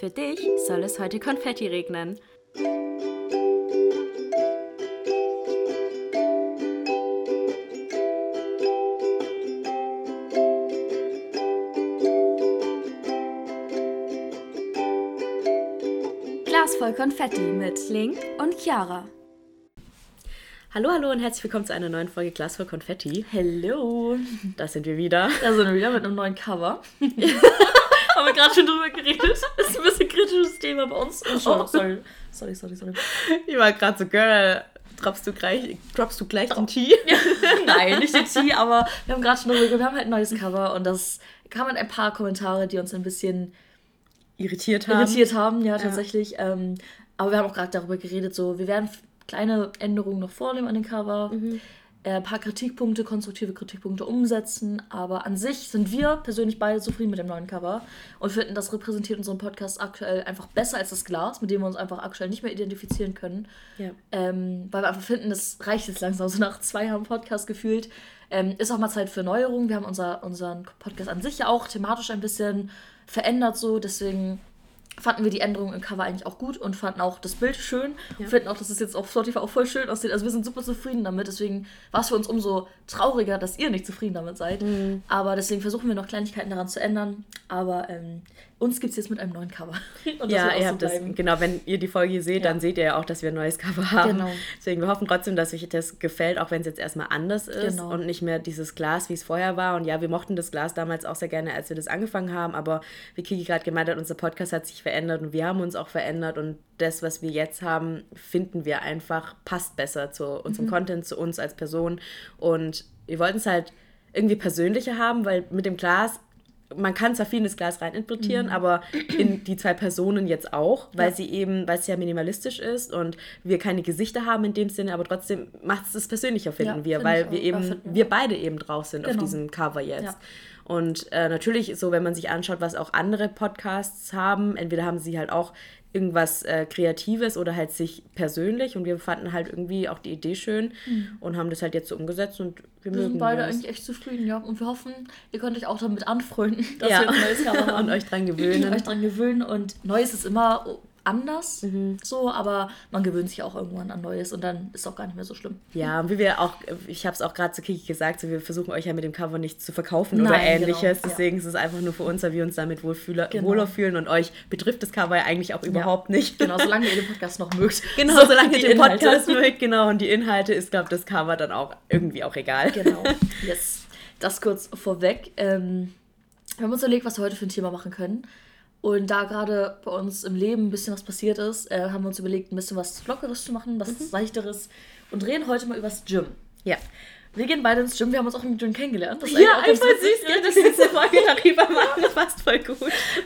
Für dich soll es heute Konfetti regnen. Glas voll Konfetti mit Link und Chiara. Hallo, hallo und herzlich willkommen zu einer neuen Folge Glas voll Konfetti. Hello. Da sind wir wieder. Da sind wir wieder mit einem neuen Cover. Wir gerade schon drüber geredet. Das ist ein bisschen kritisches Thema bei uns. Oh, Oh. sorry. Sorry, sorry, sorry. Ich war gerade so, Girl, droppst du gleich, droppst du gleich den Tee? Nein, nicht den Tee, aber wir haben gerade schon drüber geredet. Wir haben halt ein neues Cover und das kamen ein paar Kommentare, die uns ein bisschen Irritiert haben. irritiert haben, ja, tatsächlich. Ähm, aber wir haben auch gerade darüber geredet, so, wir werden kleine Änderungen noch vornehmen an den Cover. Äh, ein paar Kritikpunkte, konstruktive Kritikpunkte umsetzen, aber an sich sind wir persönlich beide zufrieden mit dem neuen Cover und finden, das repräsentiert unseren Podcast aktuell einfach besser als das Glas, mit dem wir uns einfach aktuell nicht mehr identifizieren können. Ja. Ähm, weil wir einfach finden, das reicht jetzt langsam, so nach zwei Jahren Podcast gefühlt. Ähm, ist auch mal Zeit für Neuerungen. Wir haben unser, unseren Podcast an sich ja auch thematisch ein bisschen verändert, so. Deswegen fanden wir die Änderungen im Cover eigentlich auch gut und fanden auch das Bild schön. Und finden auch, dass es jetzt auf Spotify auch voll schön aussieht. Also wir sind super zufrieden damit. Deswegen war es für uns umso trauriger, dass ihr nicht zufrieden damit seid. Mhm. Aber deswegen versuchen wir noch Kleinigkeiten daran zu ändern. Aber ähm, uns gibt es jetzt mit einem neuen Cover. Und das Ja, ihr so habt das, bleiben. genau, wenn ihr die Folge seht, dann seht ihr ja auch, dass wir ein neues Cover haben. Genau. Deswegen, wir hoffen trotzdem, dass euch das gefällt, auch wenn es jetzt erstmal anders ist Genau. und nicht mehr dieses Glas, wie es vorher war. Und ja, wir mochten das Glas damals auch sehr gerne, als wir das angefangen haben, aber wie Kiki gerade gemeint hat, unser Podcast hat sich verändert und wir haben uns auch verändert und das, was wir jetzt haben, finden wir einfach, passt besser zu Mhm. unserem Content, zu uns als Person. Und wir wollten es halt irgendwie persönlicher haben, weil mit dem Glas man kann zwar viel in das Glas reininterpretieren, aber in die zwei Personen jetzt auch, weil Ja. sie eben, weil es ja minimalistisch ist und wir keine Gesichter haben in dem Sinne, aber trotzdem macht es es persönlicher, finden Ja, wir, find weil wir eben, Ja, wir beide eben drauf sind auf Genau. diesem Cover jetzt. Und äh, natürlich, so wenn man sich anschaut, was auch andere Podcasts haben, entweder haben sie halt auch irgendwas äh, Kreatives oder halt sich persönlich und wir fanden halt irgendwie auch die Idee schön und haben das halt jetzt so umgesetzt und wir, Mhm. Wir mögen sind beide das. eigentlich echt zufrieden, ja. Und wir hoffen, ihr könnt euch auch damit anfreunden, dass Ja. wir ein neues Cover haben. Und euch dran gewöhnen. euch dran gewöhnen. Und Neues ist immer anders, Mhm. so, aber man gewöhnt sich auch irgendwann an Neues und dann ist auch gar nicht mehr so schlimm. Ja, und wie wir auch, ich habe es auch gerade zu Kiki gesagt, so wir versuchen euch ja mit dem Cover nicht zu verkaufen oder Nein, ähnliches. genau, ja. Deswegen ist es einfach nur für uns, weil wir uns damit wohlfühler, Genau. wohler fühlen und euch betrifft das Cover ja eigentlich auch überhaupt nicht. Genau, solange ihr den Podcast noch mögt. Genau, So, solange ihr den Inhalte. Podcast mögt, genau, und die Inhalte ist, glaube ich, das Cover dann auch irgendwie auch egal. Genau, yes. Das kurz vorweg. Ähm, wir haben uns überlegt, was wir heute für ein Thema machen können. Und da gerade bei uns im Leben ein bisschen was passiert ist, äh, haben wir uns überlegt, ein bisschen was Lockeres zu machen, was Mhm. Leichteres und reden heute mal übers Gym. Ja. Wir gehen beide ins Gym, wir haben uns auch im Gym kennengelernt. Das ist Ja, auch einfach süß, gell, dass wir diese Folge darüber machen. Das passt voll gut.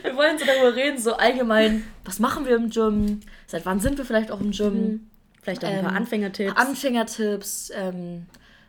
Wir wollen so darüber reden, so allgemein, was machen wir im Gym? Seit wann sind wir vielleicht auch im Gym? Vielleicht auch ein paar Ähm, Anfängertipps. Anfängertipps, ähm,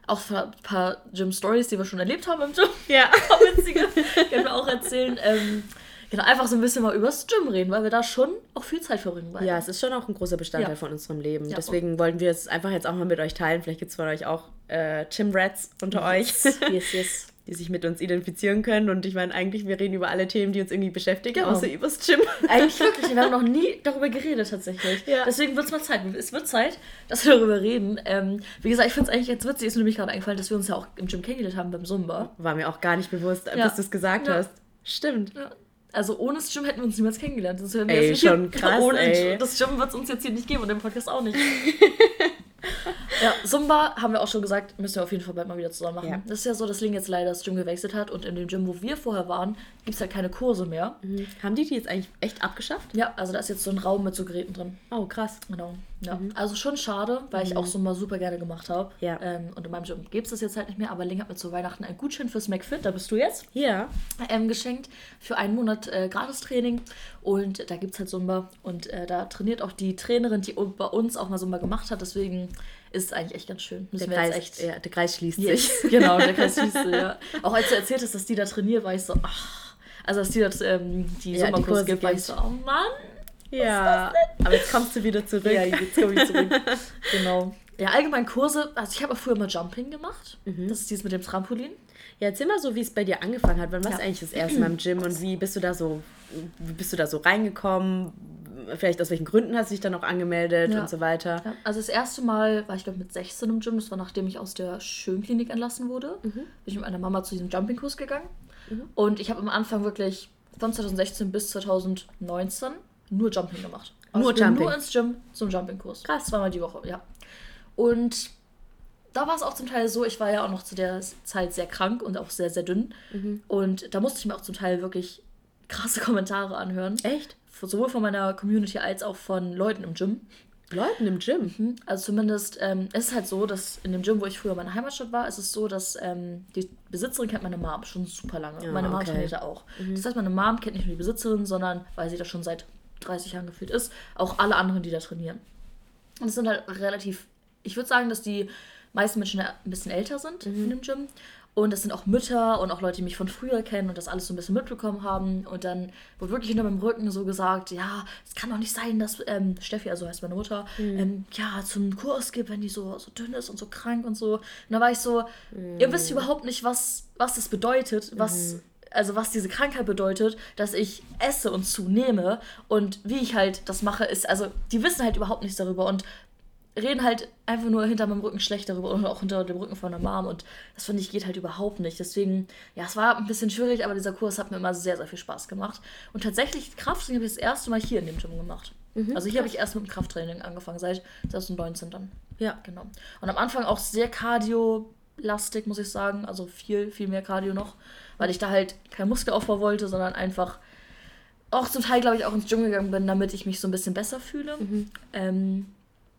auch ein paar Gym-Stories, die wir schon erlebt haben im Gym. ja. Paar witzige, können wir auch erzählen. Ähm, genau, einfach so ein bisschen mal übers Gym reden, weil wir da schon auch viel Zeit verbringen. beide. Ja, es ist schon auch ein großer Bestandteil Ja. von unserem Leben. Ja. Deswegen wollten wir es einfach jetzt auch mal mit euch teilen. Vielleicht gibt es von euch auch äh, Gym-Rats unter euch. Yes, yes. die sich mit uns identifizieren können. Und ich meine, eigentlich, wir reden über alle Themen, die uns irgendwie beschäftigen, Genau. außer übers Gym. Eigentlich wirklich, wir haben noch nie darüber geredet tatsächlich. Ja. Deswegen wird es mal Zeit. Es wird Zeit, dass wir darüber reden. Ähm, wie gesagt, ich finde es eigentlich jetzt witzig, ist mir nämlich gerade eingefallen, dass wir uns ja auch im Gym kennengelernt haben beim Zumba. War mir auch gar nicht bewusst, Ja. bis du es gesagt Ja. hast. Stimmt. Ja. Also ohne das Gym hätten wir uns niemals kennengelernt. Das Ey, schon krass, Ohne ey. das Gym wird es uns jetzt hier nicht geben und im Podcast auch nicht. ja, Zumba haben wir auch schon gesagt, müssen wir auf jeden Fall bald mal wieder zusammen machen. Ja. Das ist ja so, dass Ling jetzt leider das Gym gewechselt hat und in dem Gym, wo wir vorher waren, gibt es halt keine Kurse mehr. Mhm. Haben die die jetzt eigentlich echt abgeschafft? Ja, also da ist jetzt so ein Raum mit so Geräten drin. Oh, krass. Genau. Ja. Also schon schade, weil ich auch so mal super gerne gemacht habe. Ja. Ähm, und in meinem Gym gibt es das jetzt halt nicht mehr, aber Ling hat mir zu Weihnachten einen Gutschein fürs McFit, da bist du jetzt, Ja. ähm, geschenkt für einen Monat äh, Gratis-Training. Und da gibt es halt Zumba. Und äh, da trainiert auch die Trainerin, die bei uns auch mal Zumba gemacht hat. Deswegen ist eigentlich echt ganz schön. Der Müssen Kreis, echt. ja, der Kreis schließt Yes. sich. genau, der Kreis schließt sich, ja. Auch als du erzählt hast, dass die da trainiert, war ich so, ach. Also als die das, ähm, die Ja, Kurse gibt, war ich so, oh Mann. Ja. Aber jetzt kommst du wieder zurück. Ja, jetzt komme ich zurück. genau. Ja, allgemein Kurse. Also ich habe auch früher mal Jumping gemacht. Das ist dieses mit dem Trampolin. Ja, erzähl mal so, wie es bei dir angefangen hat. Wann warst du Ja. eigentlich das erste Mal im Gym und wie bist du da so, wie bist du da so reingekommen? Vielleicht aus welchen Gründen hast du dich dann auch angemeldet Ja. und so weiter? Ja, also das erste Mal war ich glaube mit 16 im Gym. Das war nachdem ich aus der Schönklinik entlassen wurde. Mhm. Bin ich mit meiner Mama zu diesem Jumping-Kurs gegangen. Und ich habe am Anfang wirklich von 2016 bis 2019 nur Jumping gemacht. Also Nur Jumping? Nur ins Gym zum Jumping-Kurs. Krass. Zweimal die Woche, ja. Und da war es auch zum Teil so, ich war ja auch noch zu der Zeit sehr krank und auch sehr, sehr dünn. Mhm. Und da musste ich mir auch zum Teil wirklich krasse Kommentare anhören. Echt? Sowohl von meiner Community als auch von Leuten im Gym. Leuten im Gym? Also zumindest, ähm, es ist halt so, dass in dem Gym, wo ich früher in meiner Heimatstadt war, ist es so, dass ähm, die Besitzerin kennt meine Mom schon super lange. Ja, meine Mom okay. trainiert da auch. Das heißt, meine Mom kennt nicht nur die Besitzerin, sondern, weil sie da schon seit 30 Jahren gefühlt ist, auch alle anderen, die da trainieren. Und es sind halt relativ, ich würde sagen, dass die meisten Menschen ein bisschen älter sind in dem Gym. Und das sind auch Mütter und auch Leute, die mich von früher kennen und das alles so ein bisschen mitbekommen haben. Und dann wurde wirklich hinter meinem Rücken so gesagt, ja, es kann doch nicht sein, dass ähm, Steffi, also heißt meine Mutter, ähm, ja, zum Kurs gibt, wenn die so, so dünn ist und so krank und so. Und da war ich so, ihr wisst überhaupt nicht, was, was das bedeutet, was, also was diese Krankheit bedeutet, dass ich esse und zunehme. Und wie ich halt das mache, ist, also die wissen halt überhaupt nichts darüber. Und reden halt einfach nur hinter meinem Rücken schlecht darüber und auch hinter dem Rücken von der Mom und das finde ich geht halt überhaupt nicht. Deswegen, ja, es war ein bisschen schwierig, aber dieser Kurs hat mir immer sehr, sehr viel Spaß gemacht. Und tatsächlich, Krafttraining habe ich das erste Mal hier in dem Gym gemacht. also hier habe ich erst mit dem Krafttraining angefangen, seit 2019 dann. Ja. Genau. Und am Anfang auch sehr Cardio-lastig, muss ich sagen. Also viel, viel mehr Cardio noch. Weil ich da halt keinen Muskelaufbau wollte, sondern einfach auch zum Teil, glaube ich, auch ins Gym gegangen bin, damit ich mich so ein bisschen besser fühle. Ähm,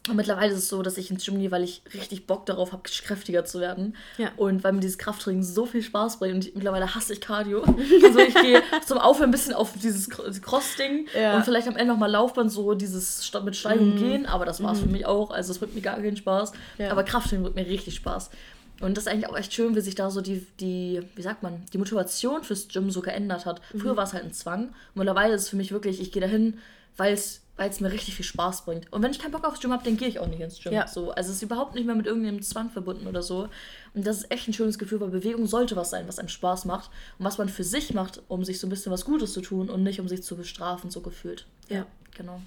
und mittlerweile ist es so, dass ich ins Gym gehe, weil ich richtig Bock darauf habe, kräftiger zu werden. Ja. Und weil mir dieses Krafttraining so viel Spaß bringt. Und ich, mittlerweile hasse ich Cardio. Also ich gehe zum Aufhören ein bisschen auf dieses Cro- Cross-Ding Ja. und vielleicht am Ende nochmal Laufband, so dieses mit Steigung gehen. Aber das war es für mich auch. Also es bringt mir gar keinen Spaß. Ja. Aber Krafttraining bringt mir richtig Spaß. Und das ist eigentlich auch echt schön, wie sich da so die, die, wie sagt man, die Motivation fürs Gym so geändert hat. Früher war es halt ein Zwang. Und mittlerweile ist es für mich wirklich, ich gehe dahin, weil es weil es mir richtig viel Spaß bringt. Und wenn ich keinen Bock aufs Gym habe, dann gehe ich auch nicht ins Gym. Ja. So, also es ist überhaupt nicht mehr mit irgendeinem Zwang verbunden oder so. Und das ist echt ein schönes Gefühl, weil Bewegung sollte was sein, was einem Spaß macht und was man für sich macht, um sich so ein bisschen was Gutes zu tun und nicht um sich zu bestrafen, so gefühlt. Ja. genau.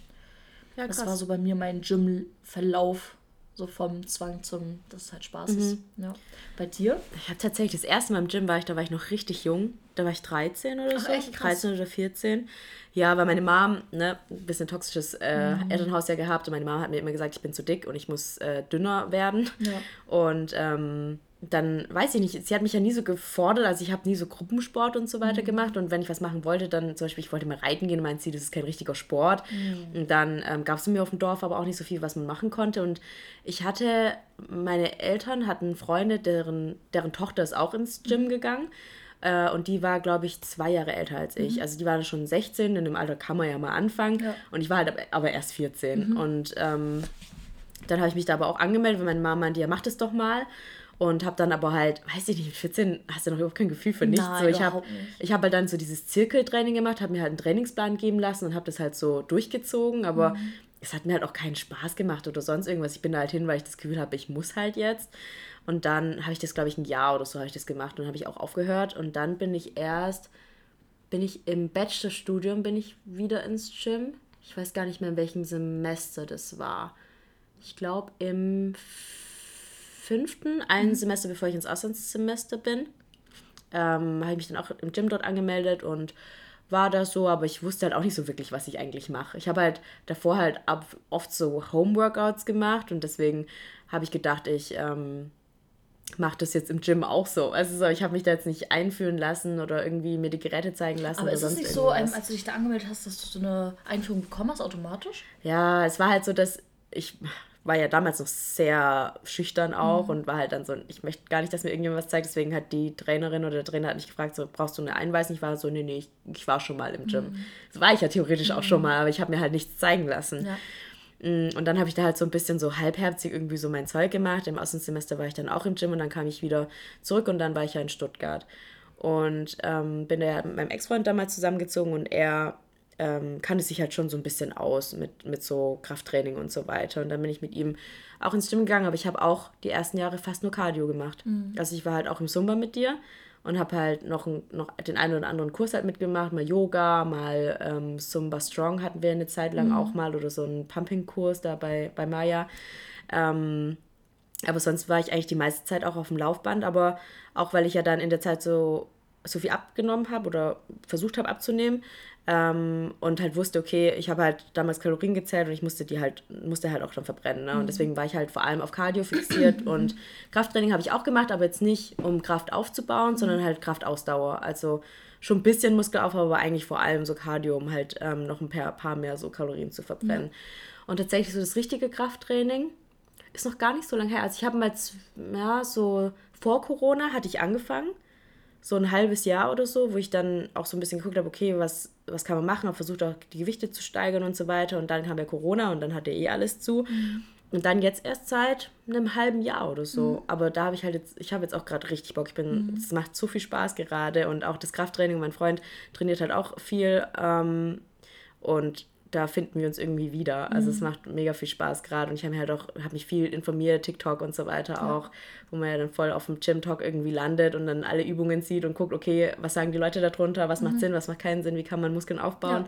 Ja, Das war so bei mir mein Gym-Verlauf, so vom Zwang zum, dass es halt Spaß ist. Ja. Bei dir? Ich habe tatsächlich das erste Mal im Gym war ich, da war ich noch richtig jung. Da war ich 13 oder Ach, so. echt? Krass. 13 oder 14. Ja, weil meine Mom, ne, ein bisschen toxisches äh, Mhm. Elternhaus ja gehabt und meine Mom hat mir immer gesagt, ich bin zu dick und ich muss äh, dünner werden. Ja. Und ähm, dann weiß ich nicht, sie hat mich ja nie so gefordert, also ich habe nie so Gruppensport und so weiter Mhm. gemacht und wenn ich was machen wollte, dann zum Beispiel, ich wollte mal reiten gehen, meint sie, das ist kein richtiger Sport. Mhm. Und dann ähm, gab es mir auf dem Dorf aber auch nicht so viel, was man machen konnte und ich hatte, meine Eltern hatten Freunde, deren, deren Tochter ist auch ins Gym gegangen äh, und die war, glaube ich, zwei Jahre älter als ich. Also die war schon 16, in dem Alter kann man ja mal anfangen Ja. und ich war halt aber- aber erst 14 und ähm, dann habe ich mich da aber auch angemeldet, weil meine Mama meinte, ja, mach das doch mal. Und habe dann aber halt, weiß ich nicht, mit 14 hast du noch überhaupt kein Gefühl für nichts. Nein, so, ich habe ich hab halt dann so dieses Zirkeltraining gemacht, habe mir halt einen Trainingsplan geben lassen und habe das halt so durchgezogen. Aber Mhm. es hat mir halt auch keinen Spaß gemacht oder sonst irgendwas. Ich bin da halt hin, weil ich das Gefühl habe, ich muss halt jetzt. Und dann habe ich das, glaube ich, ein Jahr oder so habe ich das gemacht und habe ich auch aufgehört. Und dann bin ich erst, bin ich im Bachelorstudium, bin ich wieder ins Gym. Ich weiß gar nicht mehr, in welchem Semester das war. Ich glaube im fünften, ein Semester bevor ich ins Auslandssemester bin, ähm, habe ich mich dann auch im Gym dort angemeldet und war da so, aber ich wusste halt auch nicht so wirklich, was ich eigentlich mache. Ich habe halt davor halt ab, oft so Homeworkouts gemacht und deswegen habe ich gedacht, ich ähm, mache das jetzt im Gym auch so. Also so, ich habe mich da jetzt nicht einführen lassen oder irgendwie mir die Geräte zeigen lassen Aber ist es nicht so, ähm, als du dich da angemeldet hast, dass du so eine Einführung bekommen hast, automatisch? Ja, es war halt so, dass ich war ja damals noch sehr schüchtern auch und war halt dann so, ich möchte gar nicht, dass mir irgendjemand was zeigt, deswegen hat die Trainerin oder der Trainer hat mich gefragt, so, brauchst du eine Einweisung? Ich war so, nee, nee, ich, ich war schon mal im Gym. Das war ich ja theoretisch auch schon mal, aber ich habe mir halt nichts zeigen lassen. Ja. Mm, Und dann habe ich da halt so ein bisschen so halbherzig irgendwie so mein Zeug gemacht. Im Auslandssemester war ich dann auch im Gym und dann kam ich wieder zurück und dann war ich ja in Stuttgart. Und ähm, bin da ja mit meinem Ex-Freund damals zusammengezogen und er ähm, kannte sich halt schon so ein bisschen aus mit, mit so Krafttraining und so weiter. Und dann bin ich mit ihm auch ins Gym gegangen, aber ich habe auch die ersten Jahre fast nur Cardio gemacht. Also ich war halt auch im Zumba mit dir und habe halt noch, noch den einen oder anderen Kurs halt mitgemacht, mal Yoga, mal ähm, Zumba Strong hatten wir eine Zeit lang mhm. auch mal oder so einen Pumping-Kurs da bei, bei Maya. Ähm, aber sonst war ich eigentlich die meiste Zeit auch auf dem Laufband, aber auch weil ich ja dann in der Zeit so, so viel abgenommen habe oder versucht habe abzunehmen, ähm, und halt wusste, okay, ich habe halt damals Kalorien gezählt und ich musste die halt, musste halt auch dann verbrennen. Ne? Und mhm. deswegen war ich halt vor allem auf Cardio fixiert und Krafttraining habe ich auch gemacht, aber jetzt nicht, um Kraft aufzubauen, sondern halt Kraftausdauer. Also schon ein bisschen Muskelaufbau, aber eigentlich vor allem so Cardio, um halt ähm, noch ein paar, paar mehr so Kalorien zu verbrennen. Ja. Und tatsächlich so das richtige Krafttraining ist noch gar nicht so lange her. Also ich habe mal, ja, so vor Corona hatte ich angefangen so ein halbes Jahr oder so, wo ich dann auch so ein bisschen geguckt habe, okay, was, was kann man machen, habe versucht auch die Gewichte zu steigern und so weiter. Und dann kam ja Corona und dann hatte eh alles zu. Mhm. Und dann jetzt erst seit einem halben Jahr oder so. Mhm. Aber da habe ich halt jetzt, ich habe jetzt auch gerade richtig Bock. Ich bin, mhm. es mhm. macht so viel Spaß gerade und auch das Krafttraining. Mein Freund trainiert halt auch viel. Ähm, und da finden wir uns irgendwie wieder. Also mhm. es macht mega viel Spaß gerade und ich habe mir halt auch, habe mich viel informiert, TikTok und so weiter ja. auch, wo man ja dann voll auf dem Gym-Talk irgendwie landet und dann alle Übungen sieht und guckt, okay, was sagen die Leute darunter, was mhm. macht Sinn, was macht keinen Sinn, wie kann man Muskeln aufbauen.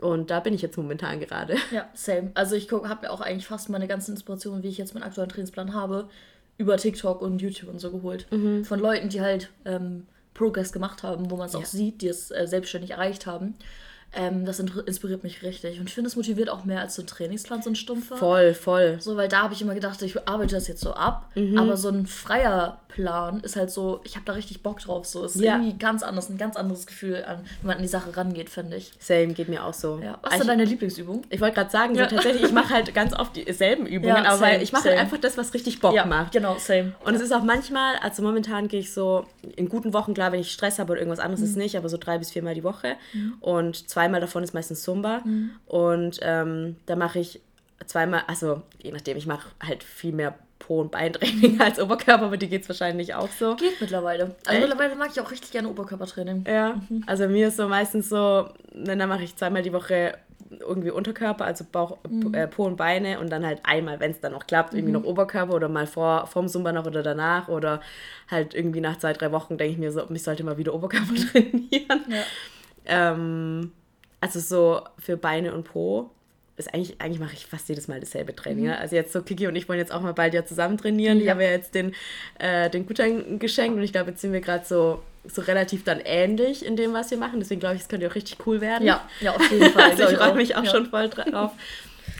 Ja. Und da bin ich jetzt momentan gerade. Ja, same. Also ich habe mir auch eigentlich fast meine ganze Inspiration, wie ich jetzt meinen aktuellen Trainingsplan habe, über TikTok und YouTube und so geholt. Mhm. Von Leuten, die halt ähm, Progress gemacht haben, wo man es ja. auch sieht, die es äh, selbstständig erreicht haben. Ähm, das inspiriert mich richtig. Und ich finde, es motiviert auch mehr als so ein Trainingsplan, so ein stumpfer. Voll, voll. So, weil da habe ich immer gedacht, ich arbeite das jetzt so ab. Mhm. Aber so ein freier Plan ist halt so, ich habe da richtig Bock drauf. So, es ist ja. irgendwie ganz anders, ein ganz anderes Gefühl, an, wenn man an die Sache rangeht, finde ich. Same, geht mir auch so. Ja. Was ist denn deine Lieblingsübung? Ich wollte gerade sagen, ja. so, tatsächlich, ich mache halt ganz oft dieselben Übungen, aber same, ich mache halt einfach das, was richtig Bock macht. Genau, same. Und es ist auch manchmal, also momentan gehe ich so in guten Wochen, klar, wenn ich Stress habe oder irgendwas anderes mhm. ist nicht, aber so drei bis viermal die Woche. Mhm. Und zweimal davon ist meistens Zumba. Mhm. Und ähm, da mache ich zweimal, also je nachdem, ich mache halt viel mehr Po- und Beintraining als Oberkörper, aber die geht es wahrscheinlich auch so. Geht mittlerweile. Also Echt? mittlerweile mag ich auch richtig gerne Oberkörpertraining. Ja, mhm. also mir ist so meistens so, dann mache ich zweimal die Woche irgendwie Unterkörper, also Bauch, mhm. äh, Po und Beine und dann halt einmal, wenn es dann noch klappt, irgendwie mhm. noch Oberkörper oder mal vor vorm Zumba noch oder danach oder halt irgendwie nach zwei, drei Wochen denke ich mir so, ich sollte mal wieder Oberkörper trainieren. Ja. Ähm, also so für Beine und Po ist eigentlich, eigentlich mache ich fast jedes Mal dasselbe Training. Mhm. Also jetzt so Kiki und ich wollen jetzt auch mal bald ja zusammen trainieren. Ja. Ich habe ja jetzt den, äh, den Gutschein geschenkt und ich glaube, jetzt sind wir gerade so, so relativ dann ähnlich in dem, was wir machen. Deswegen glaube ich, es könnte auch richtig cool werden. Ja, ja auf jeden Fall. also ich freue mich auch ja. schon voll drauf.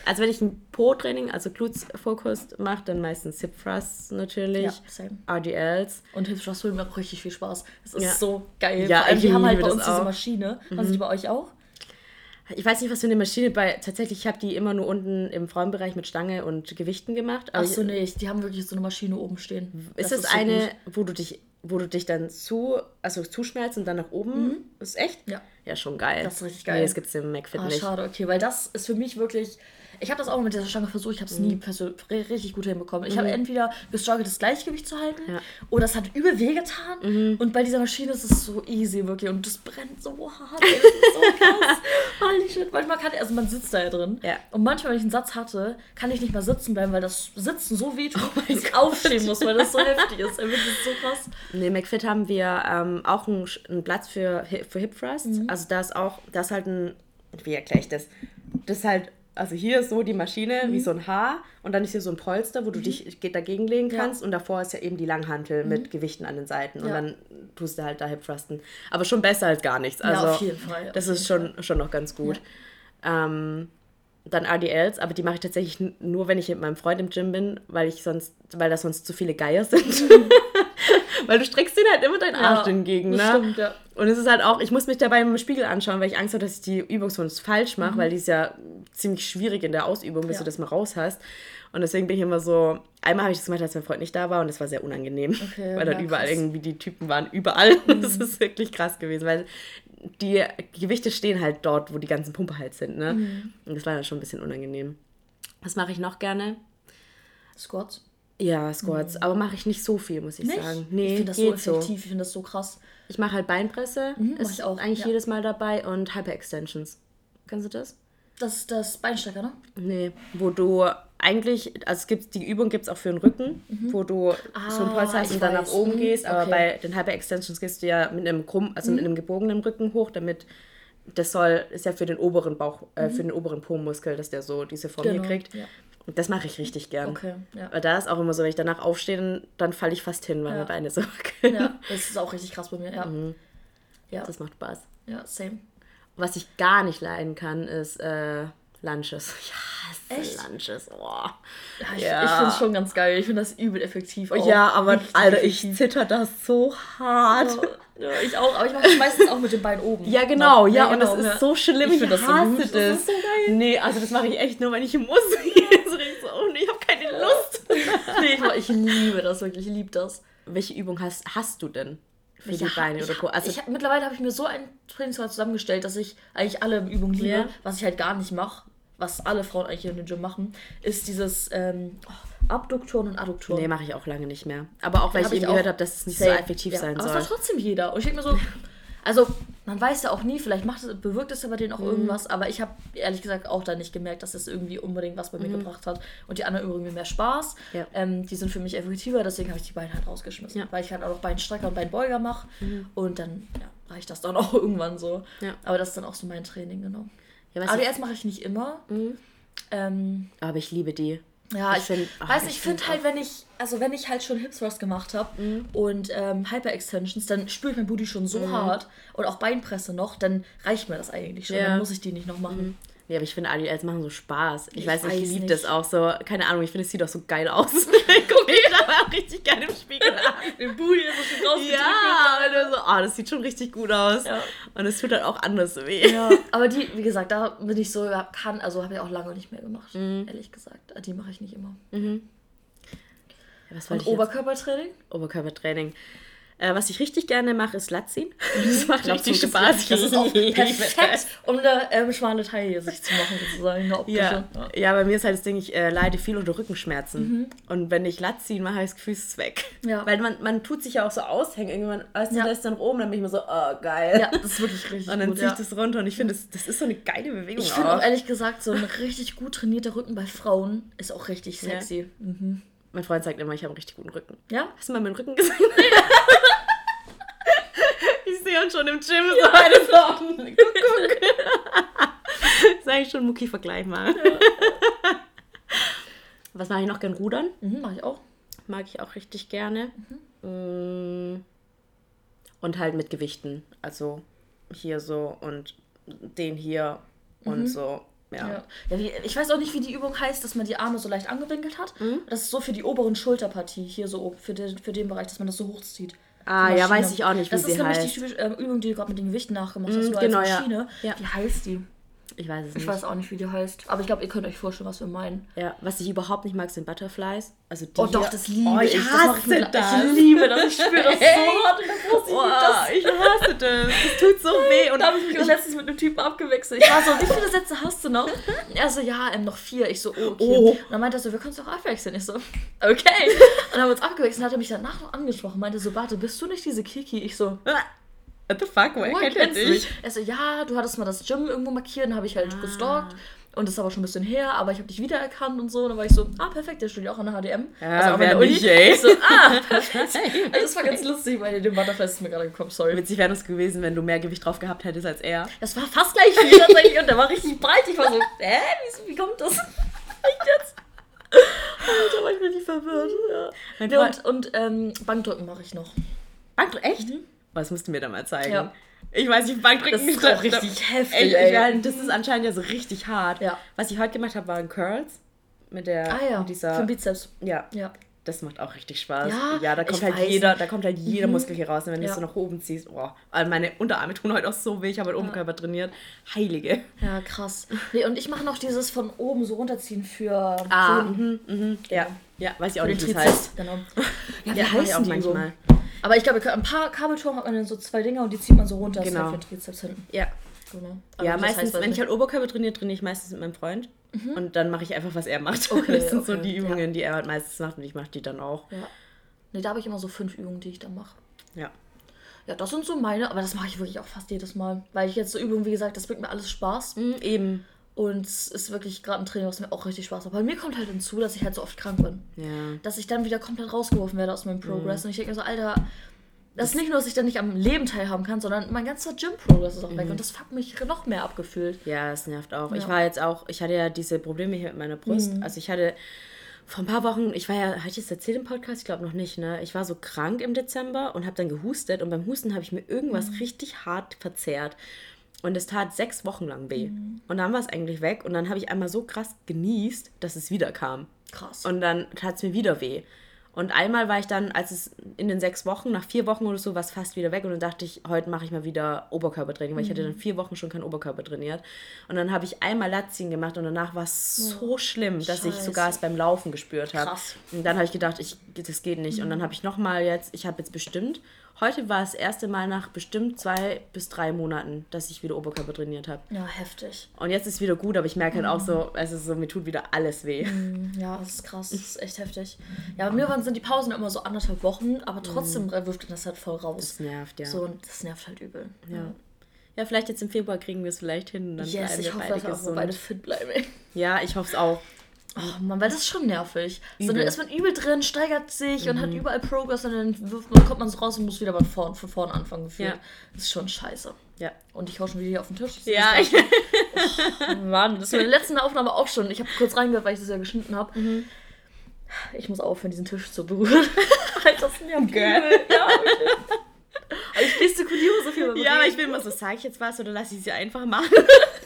Also wenn ich ein Po-Training, also Glutes-Fokus mache, dann meistens Hip Thrusts natürlich, ja, RDLs. Und Hip Thrusts holen mir auch richtig viel Spaß. Das ist ja. so geil. Ja, Vor allem, die haben halt bei uns diese Maschine. Mhm. Haben sie die bei euch auch? Ich weiß nicht, was für eine Maschine bei. Tatsächlich, ich habe die immer nur unten im Frauenbereich mit Stange und Gewichten gemacht. Ach so, nee, die haben wirklich so eine Maschine oben stehen. Ist das, das so eine, gut. wo du dich, wo du dich dann zu, also zuschmelzt und dann nach oben? Mhm. Ist echt? Ja. Ja, schon geil. Das ist richtig geil. Nee, das gibt es im McFit ah, nicht. Schade, okay, weil das ist für mich wirklich ich habe das auch mit dieser Stange versucht, ich habe es mhm. nie richtig gut hinbekommen. Ich mhm. habe entweder gestruggelt, das Gleichgewicht zu halten, ja. oder es hat übel wehgetan. Mhm. Und bei dieser Maschine ist es so easy, wirklich. Und das brennt so hart. Das ist so krass. Holy shit. Manchmal kann, also man sitzt da ja drin. Ja. Und manchmal, wenn ich einen Satz hatte, kann ich nicht mehr sitzen bleiben, weil das Sitzen so wehtut, oh dass ich aufstehen muss, weil das so heftig ist. Das ist so krass. Nee, McFit haben wir ähm, auch einen, einen, Platz für, für Hip Thrusts. Mhm. Also da ist auch, da ist halt ein, wie erkläre ich das? Das ist halt also hier ist so die Maschine mhm. wie so ein Haar und dann ist hier so ein Polster, wo du mhm. dich dagegen legen kannst ja. und davor ist ja eben die Langhantel mhm. mit Gewichten an den Seiten und ja. dann tust du halt da Hip Thrusten. Aber schon besser als gar nichts. Also ja, auf jeden Fall. das ist schon, schon noch ganz gut. Ähm, dann RDLs, aber die mache ich tatsächlich nur, wenn ich mit meinem Freund im Gym bin, weil ich sonst, weil da sonst zu viele Geier sind. weil du streckst den halt immer deinen Arsch ja, entgegen, ne? Stimmt, ja. Und es ist halt auch, ich muss mich dabei im Spiegel anschauen, weil ich Angst habe, dass ich die Übung sonst falsch mache, mhm. weil die ist ja ziemlich schwierig in der Ausübung, bis ja. du das mal raus hast. Und deswegen bin ich immer so, einmal habe ich das gemacht, als mein Freund nicht da war und das war sehr unangenehm. Okay, weil dann überall krass. irgendwie die Typen waren, überall. Mhm. Das ist wirklich krass gewesen, weil die Gewichte stehen halt dort, wo die ganzen Pumpe halt sind, ne? Mhm. Und das war dann schon ein bisschen unangenehm. Was mache ich noch gerne? Squats. Ja, Squats, mhm. aber mache ich nicht so viel, muss ich nicht? sagen. Nee, ich finde das so effektiv, so. ich finde das so krass. Ich mache halt Beinpresse, mhm, ist auch. eigentlich ja. jedes Mal dabei und Hyper Extensions. Kennst du das? Das ist das Beinstrecker, ne? Nee, wo du eigentlich, also es gibt, die Übung gibt es auch für den Rücken, wo du so ein Polster hast ich und dann nach oben Mhm, gehst, aber okay. bei den Hyper-Extensions gehst du ja mit einem krumm, also mit einem gebogenen Rücken hoch, damit das soll, ist ja für den oberen Bauch, äh, für den oberen Po-Muskel, dass der so diese Form Genau, hier kriegt. ja. Und das mache ich richtig gern. Okay, ja. Weil da ist auch immer so, wenn ich danach aufstehe, dann, falle ich fast hin, weil Ja. meine Beine so wackeln. Ja, das ist auch richtig krass bei mir. Ja, ja, Das macht Spaß. ja same. Was ich gar nicht leiden kann, ist äh, Lunches. Hasse Echt? Lunches. Oh. Ja, ich, Ja. ich finde es schon ganz geil. Ich finde das übel effektiv. Auch. Ja, aber Alter, ich zitter das so hart. Ja, ich auch, aber ich mache das meistens auch mit den Beinen oben. Ja, genau, Noch. ja, und genau, das ist ja. so schlimm. Ich Ich, das so hasse gut. das. Das ist so geil. Nee, also das mache ich echt nur, wenn ich muss. So, oh nee, ich habe keine Lust. Nee, ich, ich liebe das wirklich, ich liebe das. Welche Übung hast, hast du denn für Ich die Beine oder Po? Also, ich hab, mittlerweile habe ich mir so ein Trainingsplan zusammengestellt, dass ich eigentlich alle Übungen liebe. Ja. Was ich halt gar nicht mache, was alle Frauen eigentlich in den Gym machen, ist dieses ähm, oh, Abduktoren und Adduktoren. nee, mache ich auch lange nicht mehr. Aber auch, weil ich eben gehört habe, dass es nicht Safe. so effektiv ja. sein aber soll. es macht trotzdem jeder. Und ich denke mir so, also man weiß ja auch nie, vielleicht macht bewirkt es ja bei denen Mhm. auch irgendwas, aber ich habe ehrlich gesagt auch da nicht gemerkt, dass es irgendwie unbedingt was bei mir gebracht hat. Und die anderen mir mehr Spaß. Mhm. Ja. Ähm, die sind für mich effektiver, deswegen habe ich die Beine halt rausgeschmissen. Ja. Mhm. Weil ich halt auch noch Beinstrecker und Beinbeuger mache. Und dann ja, reicht das dann auch irgendwann so. Aber das ist dann auch so mein Training, genau. Ja, ADS mache ich nicht immer. Ähm, aber ich liebe die. ja, Ich ich, find- ach, weiß ich ich finde find halt, wenn ich, also wenn ich halt schon Hip Thrust gemacht habe und ähm, Hyper Extensions, dann spüre ich mein Booty schon so hart und auch Beinpresse noch, dann reicht mir das eigentlich schon. Ja. Dann muss ich die nicht noch machen. Ja, aber ich finde, ADLs machen so Spaß. Ich, Ich weiß nicht, ich liebe das auch so. Keine Ahnung, ich finde, es sieht auch so geil aus. ich gucke mich dabei auch richtig geil im Spiegel an. Den Booty ist so schön rausgedrückt. Ja, und so, oh, das sieht schon richtig gut aus. Ja. Und es tut halt auch anders weh. Ja, aber die, wie gesagt, da bin ich so, kann, also habe ich auch lange nicht mehr gemacht, Mhm. ehrlich gesagt. Die mache ich nicht immer. Ja, was Und? Oberkörpertraining? Oberkörpertraining. Äh, was ich richtig gerne mache, ist Latziehen. Das macht Glaubst richtig Spaß. Das ist auch perfekt, um eine ähm, schmale Taille sich zu machen, sozusagen. Ja. ja, bei mir ist halt das Ding, ich äh, leide viel unter Rückenschmerzen. Und wenn ich Latziehen mache, habe ich das Gefühl, es ist weg. Mhm. Ja. Weil man, man tut sich ja auch so aushängen. Irgendwann, weißt du, Ja. da ist dann oben, dann bin ich mir so, oh, geil. Ja, das ist wirklich richtig Und dann gut. ziehe ich das runter und ich finde, das, das ist so eine geile Bewegung Ich finde auch ehrlich gesagt, so ein richtig gut trainierter Rücken bei Frauen ist auch richtig sexy. Mhm. Mein Freund sagt immer, ich habe einen richtig guten Rücken. Ja? Hast du mal meinen Rücken gesehen? uns schon im Gym so eine so. Guck, guck. Sag ich schon, Mucki, vergleich mal. Was mache ich noch gern? Rudern? Mhm, mach ich auch. Mag ich auch richtig gerne. Mm. Und halt mit Gewichten. Also hier so und den hier und so. Ja. Ja. Ja, wie, ich weiß auch nicht, wie die Übung heißt, dass man die Arme so leicht angewinkelt hat. Mhm. Das ist so für die oberen Schulterpartie, hier so oben, für den, für den Bereich, dass man das so hochzieht. Ah, ja, weiß ich auch nicht, wie Das ist nämlich heißt. die typische ähm, Übung, die du gerade mit den Gewichten nachgemacht hast, nur genau, als. Maschine. Ja. Wie heißt die? Ich weiß es Ich nicht. weiß auch nicht, wie die heißt. Aber ich glaube, ihr könnt euch vorstellen, was wir meinen. Ja, was ich überhaupt nicht mag, sind Butterflies. Also die Oh doch, das liebe oh, ich. ich. Das hasse ich, mit- das. ich liebe das. Ich spüre das so hart. Ich liebe das. Oh, ich hasse das. Das tut so weh. Und Da habe ich mich auch letztens mit einem Typen abgewechselt. Ich war so, wie viele Sätze hast du noch? Er so, ja, ähm, noch vier. Ich so, oh, okay. Oh. Und dann meinte er so, wir können uns doch abwechseln. Ich so, okay. Und dann haben wir uns abgewechselt und hat er mich danach noch angesprochen. Meinte so, warte, bist du nicht diese Kiki? Ich so, What the fuck, woher woher kennt er dich? Er so, ja, du hattest mal das Gym irgendwo markiert. Dann habe ich halt Ah. gestalkt. Und das ist aber schon ein bisschen her, aber ich habe dich wiedererkannt und so. Und dann war ich so, ah, perfekt, der studiert auch an der HDM. Ja, auch an der Uni. nicht, ey. Ich so, ah, perfekt. Also das war ganz lustig, weil dem Butterfly ist mir gerade gekommen, sorry. Witzig wäre es gewesen, wenn du mehr Gewicht drauf gehabt hättest als er. Das war fast gleich viel tatsächlich und der war richtig breit. Ich war so, hä, wie, wie kommt das? Echt jetzt? Alter, war ich richtig verwirrt. Ja. Freund- und und ähm, Bankdrücken mache ich noch. Bankdrücken, echt? Was musst du mir da mal zeigen? Ja. Ich weiß nicht, Bankdrücken Das ist auch richtig heftig, Ey, ey. das ist anscheinend ja so richtig hart. Ja. Was ich heute gemacht habe, waren Curls. Mit der, Ah ja, mit dieser, für den Bizeps. ja, Ja. das macht auch richtig Spaß. Ja, da kommt halt weiß jeder, da kommt halt jeder Muskel hier raus. Und wenn du Ja. es so nach oben ziehst, oh, also meine Unterarme tun heute auch so weh. Ich habe halt Oberkörper trainiert. Heilige. Ja, krass. Nee, und ich mache noch dieses von oben so runterziehen für, Ah, für mhm, mhm. Ja, ja, weiß ich auch für nicht, wie es heißt. Genau. Ja, wie Ja, heißen auch die manchmal. manchmal. Aber ich glaube, ein paar Kabelturm hat man dann so zwei Dinger und die zieht man so runter. Das ist Genau. halt hinten. Ja, Genau. Aber ja meistens, heißt, wenn ich halt Oberkörper trainiere, trainiere ich meistens mit meinem Freund. Und dann mache ich einfach, was er macht. Okay, das sind so okay, die ja. Übungen, die er halt meistens macht und ich mache die dann auch. Ja. Nee, da habe ich immer so fünf Übungen, die ich dann mache. Ja. Ja, das sind so meine, aber das mache ich wirklich auch fast jedes Mal. Weil ich jetzt so Übungen, wie gesagt, das bringt mir alles Spaß. Mhm, eben. Und es ist wirklich gerade ein Training, was mir auch richtig Spaß macht. Bei mir kommt halt hinzu, dass ich halt so oft krank bin. Ja. Dass ich dann wieder komplett rausgeworfen werde aus meinem Progress. Und ich denke mir so, Alter, das ist nicht nur, dass ich dann nicht am Leben teilhaben kann, sondern mein ganzer Gym-Progress ist auch weg. Und das fuckt mich noch mehr abgefühlt. Ja, es nervt auch. Ich Ja. war jetzt auch, ich hatte ja diese Probleme hier mit meiner Brust. Also ich hatte vor ein paar Wochen, ich war ja, hatte ich das erzählt im Podcast? Ich glaube noch nicht, ne? Ich war so krank im Dezember und habe dann gehustet und beim Husten habe ich mir irgendwas richtig hart verzerrt. Und es tat sechs Wochen lang weh. Und dann war es eigentlich weg und dann habe ich einmal so krass genießt, dass es wieder kam. Krass. Und dann tat es mir wieder weh. Und einmal war ich dann, als es in den sechs Wochen, nach vier Wochen oder so, war es fast wieder weg. Und dann dachte ich, heute mache ich mal wieder Oberkörpertraining, weil ich hatte dann vier Wochen schon keinen Oberkörper trainiert. Und dann habe ich einmal Latzien gemacht und danach war es so schlimm, dass ich Scheiße. sogar es beim Laufen gespürt habe. Krass. Und dann habe ich gedacht, ich, das geht nicht. Und dann habe ich nochmal jetzt, ich habe jetzt bestimmt, heute war das erste Mal nach bestimmt zwei bis drei Monaten, dass ich wieder Oberkörper trainiert habe. ja, heftig. Und jetzt ist wieder gut, aber ich merke halt auch so, es ist so, mir tut wieder alles weh. Ja, das ist krass. Das ist echt heftig. Ja, bei mir waren, sind die Pausen immer so anderthalb Wochen, aber trotzdem wirft das halt voll raus. Das nervt, ja. So, und das nervt halt übel. Ja. Ja, vielleicht jetzt im Februar kriegen wir es vielleicht hin. und Dann Yes, ich hoffe, beide dass wir beide fit bleiben. Ja, ich hoffe es auch. Oh Mann, weil das ist schon nervig. So, dann ist man übel drin, steigert sich und hat überall Progress und dann wirft man, kommt man so raus und muss wieder von vorn, von vorn anfangen gefühlt. Ja. Das ist schon scheiße. Ja. Und ich hau schon wieder hier auf den Tisch. Das Ja, ist oh, Mann, das war in der letzten Aufnahme auch schon. Ich habe kurz reingehört, weil ich das ja geschnitten habe. Ich muss aufhören, diesen Tisch zu berühren. halt, das nervt Girl. Ja, wirklich. Aber ich gestikuliere so viel ja, aber ich bin immer so, sag ich jetzt was oder lass ich sie einfach machen?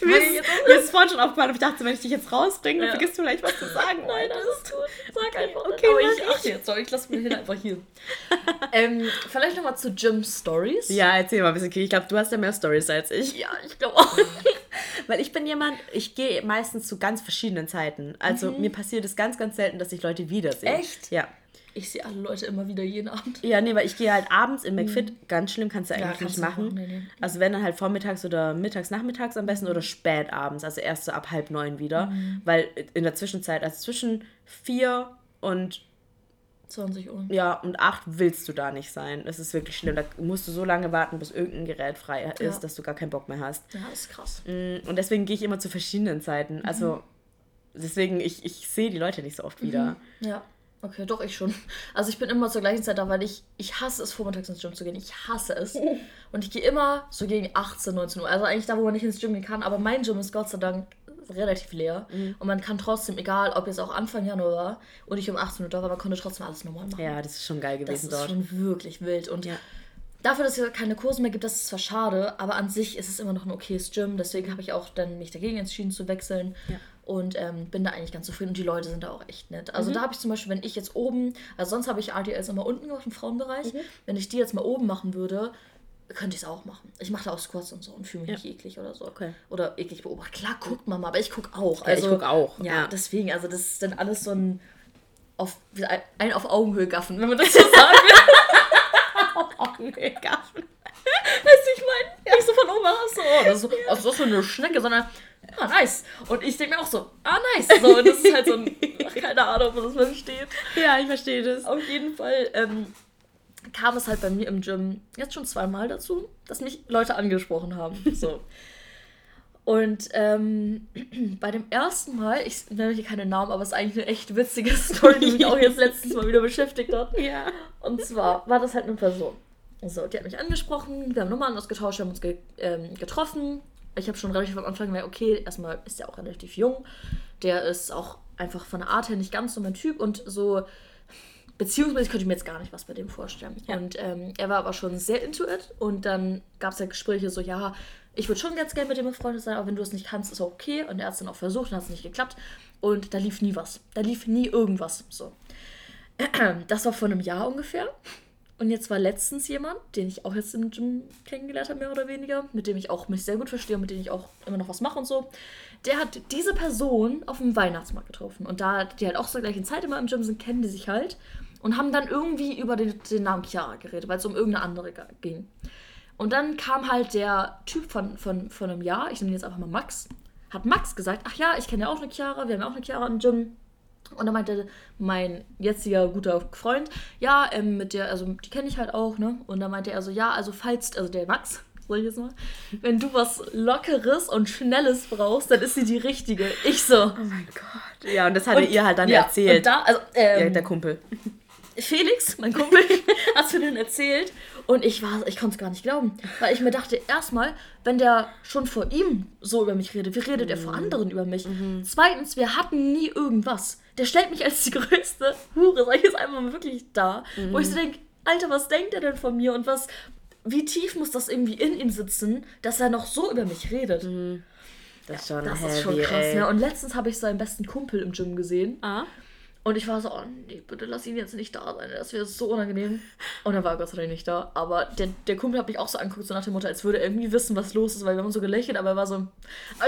Mir, ist, mir ist vorhin schon aufgefallen, aber ich dachte, wenn ich dich jetzt rausbringe, dann Ja. vergisst du vielleicht was zu sagen. Nein, das ist gut. Sag einfach. Okay, aber ich, ich. ich jetzt. Sorry, ich lasse mir hin einfach hier. ähm, vielleicht nochmal zu Gym Stories. Ja, erzähl mal ein bisschen. Ich glaube, du hast ja mehr Stories als ich. Ja, ich glaube auch. Weil ich bin jemand, ich gehe meistens zu ganz verschiedenen Zeiten. Also mir passiert es ganz, ganz selten, dass ich Leute wiedersehe. Echt? Ja. Ich sehe alle Leute immer wieder jeden Abend. Ja, nee, weil ich gehe halt abends im McFit. Ganz schlimm kannst du eigentlich kannst nicht machen. machen, nee, nee. Also wenn dann halt vormittags oder mittags, nachmittags am besten oder spät abends. Also erst so ab halb neun wieder. Mhm. Weil in der Zwischenzeit, also zwischen vier und 20 Uhr. ja und acht willst du da nicht sein. Das ist wirklich schlimm. Da musst du so lange warten, bis irgendein Gerät frei ist, Ja. dass du gar keinen Bock mehr hast. Ja, das ist krass. Mm, Und deswegen gehe ich immer zu verschiedenen Zeiten. Mhm. Also deswegen, ich, ich sehe die Leute nicht so oft wieder. Ja. Okay, doch, ich schon. Also ich bin immer zur gleichen Zeit da, weil ich, ich hasse es, vormittags ins Gym zu gehen. Ich hasse es. Und ich gehe immer so gegen 18, 19 Uhr. Also eigentlich da, wo man nicht ins Gym gehen kann. Aber mein Gym ist Gott sei Dank relativ leer. Und man kann trotzdem, egal ob jetzt auch Anfang Januar war und ich um 18 Uhr da war, man konnte trotzdem alles normal machen. Ja, das ist schon geil das gewesen ist dort. schon wirklich wild. Und Ja. dafür, dass es keine Kurse mehr gibt, das ist zwar schade, aber an sich ist es immer noch ein okayes Gym. Deswegen habe ich auch dann mich dagegen entschieden zu wechseln. Ja. Und ähm, bin da eigentlich ganz zufrieden und die Leute sind da auch echt nett. Mhm. Also da habe ich zum Beispiel, wenn ich jetzt oben, also sonst habe ich RDLs immer unten gemacht im Frauenbereich. Mhm. Wenn ich die jetzt mal oben machen würde, könnte ich es auch machen. Ich mache da auch Squats und so und fühle mich Ja. nicht eklig oder so. Okay. Oder eklig beobachtet. Klar guckt man mal, aber ich gucke auch. Ja, ich guck auch, Ja, ja. deswegen, also das ist dann alles so ein auf, ein auf Augenhöhe gaffen, wenn man das so sagen will. Gaffen. Weißt du, ich meine, nicht so von oben herab so, oh, das ist so, also das ist so eine Schnecke, sondern, ah, nice. Und ich denke mir auch so, ah, nice. So, und das ist halt so ein, ach, keine Ahnung, ob das versteht. Ja, ich verstehe das. Auf jeden Fall ähm, kam es halt bei mir im Gym jetzt schon zweimal dazu, dass mich Leute angesprochen haben. So. Und ähm, bei dem ersten Mal, ich nenne hier keine Namen, aber es ist eigentlich eine echt witzige Story, die mich auch jetzt letztens mal wieder beschäftigt hat. Ja. Und zwar war das halt eine Person. So, die hat mich angesprochen, wir haben Nummern ausgetauscht, wir haben uns ge ähm, getroffen. Ich habe schon relativ am Anfang gemerkt, okay, erstmal ist der auch relativ jung. Der ist auch einfach von der Art her nicht ganz so mein Typ und so beziehungsweise könnte ich mir jetzt gar nicht was bei dem vorstellen. Ja. Und ähm, er war aber schon sehr into it und dann gab es ja Gespräche so, ja, ich würde schon ganz gerne mit dem befreundet sein, aber wenn du es nicht kannst, ist auch okay. Und er hat es dann auch versucht und hat es nicht geklappt. Und da lief nie was. Da lief nie irgendwas. So. Das war vor einem Jahr ungefähr. Und jetzt war letztens jemand, den ich auch jetzt im Gym kennengelernt habe, mehr oder weniger, mit dem ich auch mich sehr gut verstehe und mit dem ich auch immer noch was mache und so. Der hat diese Person auf dem Weihnachtsmarkt getroffen. Und da die halt auch zur gleichen Zeit immer im Gym sind, kennen die sich halt. Und haben dann irgendwie über den, den Namen Chiara geredet, weil es um irgendeine andere ging. Und dann kam halt der Typ von, von, von einem Jahr, ich nenne ihn jetzt einfach mal Max, hat Max gesagt, ach ja, ich kenne ja auch eine Chiara, wir haben ja auch eine Chiara im Gym. Und dann meinte mein jetziger guter Freund, ja, ähm, mit der, also die kenne ich halt auch, ne? Und dann meinte er so, ja, also falls, also der Max, soll ich jetzt mal? Wenn du was Lockeres und Schnelles brauchst, dann ist sie die richtige. Ich so. Oh mein Gott. Ja, und das hat er ihr halt dann ja, erzählt. Und da, also, ähm, ja, der Kumpel. Felix, mein Kumpel, hat mir dann erzählt und ich war, ich konnte es gar nicht glauben, weil ich mir dachte, erstmal, wenn der schon vor ihm so über mich redet, wie redet er vor anderen über mich? Zweitens, wir hatten nie irgendwas. Der stellt mich als die größte Hure, sag ich jetzt einmal mal wirklich da, wo ich so denke, Alter, was denkt er denn von mir und was, wie tief muss das irgendwie in ihm sitzen, dass er noch so über mich redet? Das ist schon Das heavy, ist schon krass, ey. ne? Und letztens habe ich seinen besten Kumpel im Gym gesehen. Ah. Und ich war so, oh nee, bitte lass ihn jetzt nicht da sein, das wäre so unangenehm. Und er war Gott sei Dank nicht da. Aber der, der Kumpel hat mich auch so angeguckt, so nach dem Motto, als würde er irgendwie wissen, was los ist, weil wir haben so gelächelt, aber er war so, ah,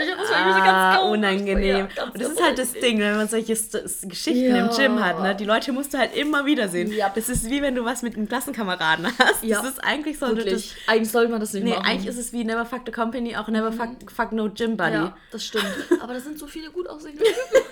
ich das irgendwie so ganz Ah, komisch. unangenehm. Ja, ganz, und das ist halt das. Ding, wenn man solche Geschichten Ja. im Gym hat, ne? Die Leute musst du halt immer wieder sehen. Ja. Das ist wie wenn du was mit einem Klassenkameraden hast. Ja. Das ist eigentlich so Wirklich. Eigentlich sollte man das nicht Nee, machen. eigentlich ist es wie Never Fuck the Company, auch Never Fuck, fuck No Gym Buddy. Ja, das stimmt. Aber da sind so viele gut aussehende Typen.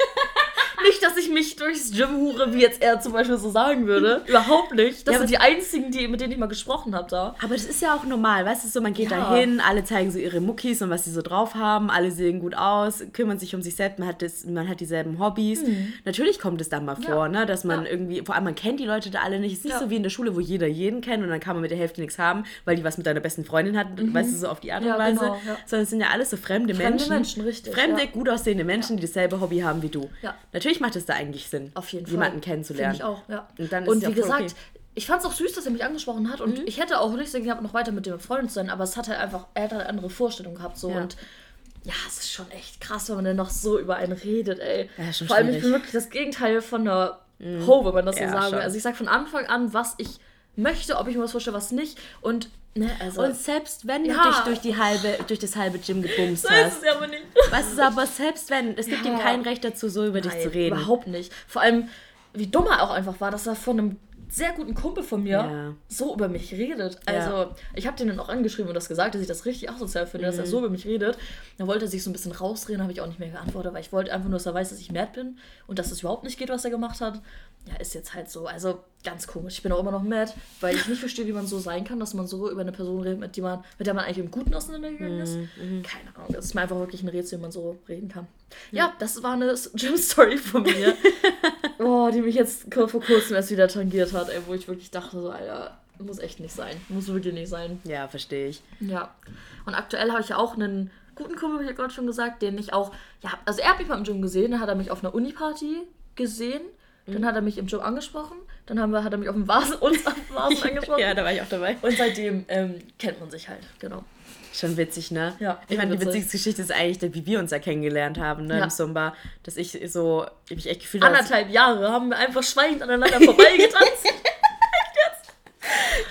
Nicht, dass ich mich durchs Gym hure, wie jetzt er zum Beispiel so sagen würde. Überhaupt nicht. Das Ja, sind die einzigen, die, mit denen ich mal gesprochen habe da. Aber das ist ja auch normal, weißt du, so man geht Ja. da hin, alle zeigen so ihre Muckis und was sie so drauf haben, alle sehen gut aus, kümmern sich um sich selbst, man hat, das, man hat dieselben Hobbys. Natürlich kommt es dann mal Mhm. Ja. vor, ne, dass man irgendwie, vor allem man kennt die Leute da alle nicht. Es ist nicht so wie in der Schule, wo jeder jeden kennt und dann kann man mit der Hälfte nichts haben, weil die was mit deiner besten Freundin hat, weißt du, so auf die Art und Mhm. Weise. genau. Sondern es sind ja alles so fremde, Fremde Menschen. Menschen, richtig, Fremde, gut aussehende Menschen, die dasselbe Hobby haben wie du. Ja. Natürlich macht es da eigentlich Sinn, Auf jeden Fall. jemanden kennenzulernen. Finde ich auch, ja. Und dann ist und wie gesagt, okay. ich fand es auch süß, dass er mich angesprochen hat und ich hätte auch nichts gehabt, noch weiter mit dem befreundet zu sein, aber es hat halt einfach, er hat halt andere Vorstellungen gehabt so Ja. und ja, es ist schon echt krass, wenn man dann noch so über einen redet, ey. Ja, schon Vor allem, ich bin wirklich das Gegenteil von einer Ho, wenn man das so Ja, sagen will. Also ich sag von Anfang an, was ich möchte, ob ich mir was vorstelle, was nicht und ne, also Und selbst wenn du Ja. dich durch, die halbe, durch das halbe Gym gebumst so hast, ist es aber nicht. Weißt du, aber selbst wenn, es gibt Ja. ihm kein Recht dazu, so über dich Nein, zu reden. Überhaupt nicht. Vor allem, wie dumm er auch einfach war, dass er von einem sehr guten Kumpel von mir Ja. so über mich redet. Ja. Also, ich habe den dann auch angeschrieben und das gesagt, dass ich das richtig asozial finde, dass er Mhm. so über mich redet. Dann wollte er sich so ein bisschen rausreden, habe ich auch nicht mehr geantwortet, weil ich wollte einfach nur, dass er weiß, dass ich mad bin und dass es überhaupt nicht geht, was er gemacht hat. Ja, ist jetzt halt so. Also, ganz komisch. Ich bin auch immer noch mad, weil ich nicht verstehe, wie man so sein kann, dass man so über eine Person redet, mit, die man, mit der man eigentlich im Guten auseinandergegangen ist. Mhm, Keine Ahnung. Das ist mir einfach wirklich ein Rätsel, wie man so reden kann. Ja, das war eine Gym-Story von mir. Boah, die mich jetzt vor kurzem erst wieder tangiert hat, ey, wo ich wirklich dachte, so, Alter, muss echt nicht sein. Muss wirklich nicht sein. Ja, verstehe ich. Ja. Und aktuell habe ich ja auch einen guten Kumpel, habe ich ja gerade schon gesagt, den ich auch, ja, also er hat mich mal im Gym gesehen, dann hat er mich auf einer Uni-Party gesehen, Mhm. dann hat er mich im Gym angesprochen, dann haben wir, hat er mich auf dem Vasen, uns auf dem Vasen angesprochen. ja, da war ich auch dabei. Und seitdem ähm, kennt man sich halt, genau. Schon witzig, ne? Ja, Ich meine, die witzig. witzigste Geschichte ist eigentlich, wie wir uns ja kennengelernt haben, ne? Ja. Im Zumba. Dass ich so, ich mich echt gefühlt. Anderthalb Jahre haben wir einfach schweigend aneinander vorbeigetanzt.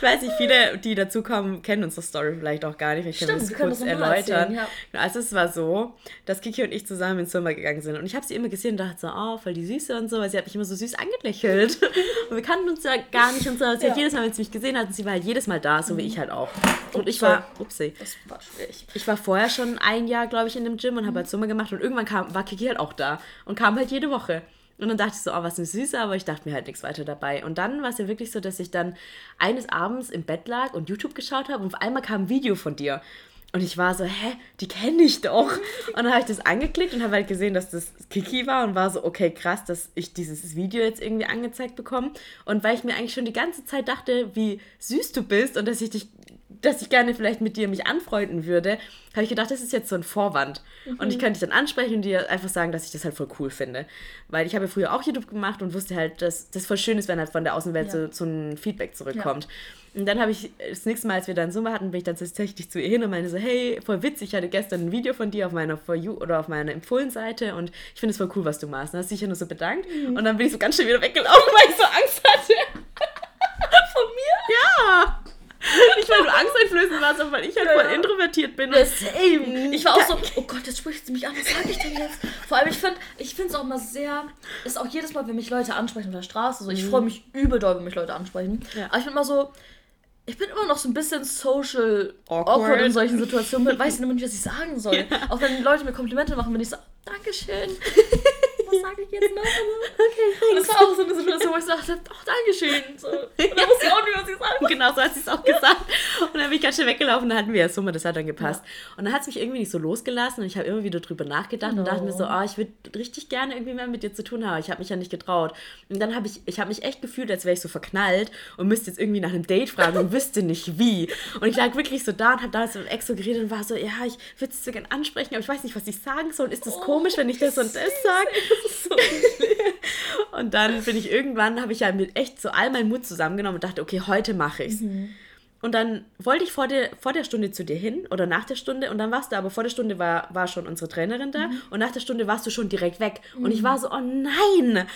Ich weiß nicht, viele, die dazukommen, kennen unsere Story vielleicht auch gar nicht. Ich kann Stimmt, das wir können kurz das erläutern. erzählen, Also es war so, dass Kiki und ich zusammen ins Zimmer gegangen sind. Und ich habe sie immer gesehen und dachte so, oh, voll die Süße und so, weil sie hat mich immer so süß angelächelt. Und wir kannten uns ja gar nicht und so. Sie Ja. hat jedes Mal, wenn sie mich gesehen hat, sie war halt jedes Mal da, so wie ich halt auch. Und ich war, upsie. Das war schwierig. Ich war vorher schon ein Jahr, glaube ich, in dem Gym und Mhm. habe halt Sommer gemacht und irgendwann kam, war Kiki halt auch da und kam halt jede Woche. Und dann dachte ich so, oh, was eine Süße, aber ich dachte mir halt nichts weiter dabei. Und dann war es ja wirklich so, dass ich dann eines Abends im Bett lag und YouTube geschaut habe und auf einmal kam ein Video von dir. Und ich war so, hä, die kenne ich doch. Und dann habe ich das angeklickt und habe halt gesehen, dass das Kiki war und war so, okay, krass, dass ich dieses Video jetzt irgendwie angezeigt bekomme. Und weil ich mir eigentlich schon die ganze Zeit dachte, wie süß du bist und dass ich dich dass ich gerne vielleicht mit dir mich anfreunden würde, habe ich gedacht, das ist jetzt so ein Vorwand. Und ich könnte dich dann ansprechen und dir einfach sagen, dass ich das halt voll cool finde. Weil ich habe ja früher auch YouTube gemacht und wusste halt, dass das voll schön ist, wenn halt von der Außenwelt Ja. so, so ein Feedback zurückkommt. Und dann habe ich, das nächste Mal, als wir dann Summe hatten, bin ich dann tatsächlich zu ihr hin und meinte so, hey, voll witzig, ich hatte gestern ein Video von dir auf meiner For You oder auf meiner Empfohlen-Seite und ich finde es voll cool, was du machst. Und dann hast du dich ja nur so bedankt und dann bin ich so ganz schnell wieder weggelaufen, weil ich so Angst hatte. Von mir? Ja! Nicht, weil du angsteinflößend warst, sondern weil ich halt Ja, voll ja. introvertiert bin. Ja, same. Ich war auch so, oh Gott, jetzt spricht sie mich an, was sage ich denn jetzt? Vor allem, ich finde ich es auch mal sehr, ist auch jedes Mal, wenn mich Leute ansprechen auf der Straße, so, ich freue mich übel doll, wenn mich Leute ansprechen. Mhm. Ja. Aber ich bin immer so, ich bin immer noch so ein bisschen social awkward, Awkward. in solchen Situationen, bin, weiß nicht, was ich sagen soll. Auch wenn Leute mir Komplimente machen, bin ich so, Dankeschön. was sage ich jetzt noch? okay, und das war auch so eine Situation, wo ich sagte, oh, Dankeschön. So. Und dann wusste ich auch nicht, was ich sagen Genau so hat sie es auch gesagt. Und dann bin ich ganz schnell weggelaufen dann hatten wir ja Summe, das hat dann gepasst. Ja. Und dann hat es mich irgendwie nicht so losgelassen und ich habe immer wieder drüber nachgedacht genau. und dachte mir so, oh, ich würde richtig gerne irgendwie mehr mit dir zu tun haben. Ich habe mich ja nicht getraut. Und dann habe ich, ich habe mich echt gefühlt, als wäre ich so verknallt und müsste jetzt irgendwie nach einem Date fragen und wüsste nicht wie. Und ich lag wirklich so da und habe damals mit dem Ex so geredet und war so, ja, ich würde es so gerne ansprechen, aber ich weiß nicht, was ich sagen soll. Ist das oh, komisch, wenn ich das und das sage? So und dann bin ich irgendwann, habe ich ja mit echt so all meinen Mut zusammengenommen und dachte, okay, heute mache ich's. Mhm. Und dann wollte ich vor der, vor der Stunde zu dir hin oder nach der Stunde und dann warst du, aber vor der Stunde war, war schon unsere Trainerin da mhm. und nach der Stunde warst du schon direkt weg. Mhm. Und ich war so, oh nein!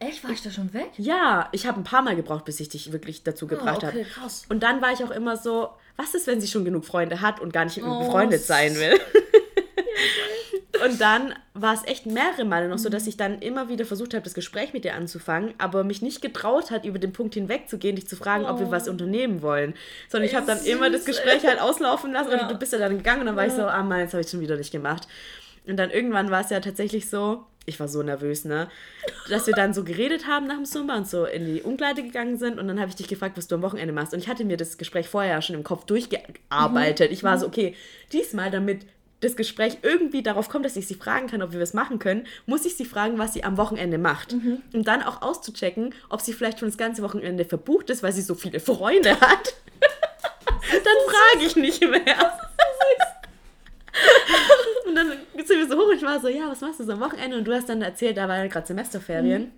Echt? War ich da schon weg? Ja, ich habe ein paar Mal gebraucht, bis ich dich wirklich dazu ah, gebracht oh, okay, habe. Und dann war ich auch immer so, was ist, wenn sie schon genug Freunde hat und gar nicht oh, befreundet sein will? Und dann war es echt mehrere Male noch so, dass ich dann immer wieder versucht habe, das Gespräch mit dir anzufangen, aber mich nicht getraut hat, über den Punkt hinwegzugehen, dich zu fragen, oh. ob wir was oh. unternehmen wollen. Sondern ich habe dann immer das Gespräch halt auslaufen lassen ja. und du bist ja dann gegangen und dann war ich so, ah Mann, jetzt habe ich schon wieder nicht gemacht. Und dann irgendwann war es ja tatsächlich so, ich war so nervös, ne? Dass wir dann so geredet haben nach dem Zumba und so in die Umkleide gegangen sind und dann habe ich dich gefragt, was du am Wochenende machst. Und ich hatte mir das Gespräch vorher schon im Kopf durchgearbeitet. Mhm. Ich war so, okay, diesmal, damit das Gespräch irgendwie darauf kommt, dass ich sie fragen kann, ob wir was machen können, muss ich sie fragen, was sie am Wochenende macht. Mhm. Um dann auch auszuchecken, ob sie vielleicht schon das ganze Wochenende verbucht ist, weil sie so viele Freunde hat. dann frage ich nicht mehr. und dann sind wir so hoch und ich war so, ja, was machst du so am Wochenende? Und du hast dann erzählt, da war ja gerade Semesterferien. Mhm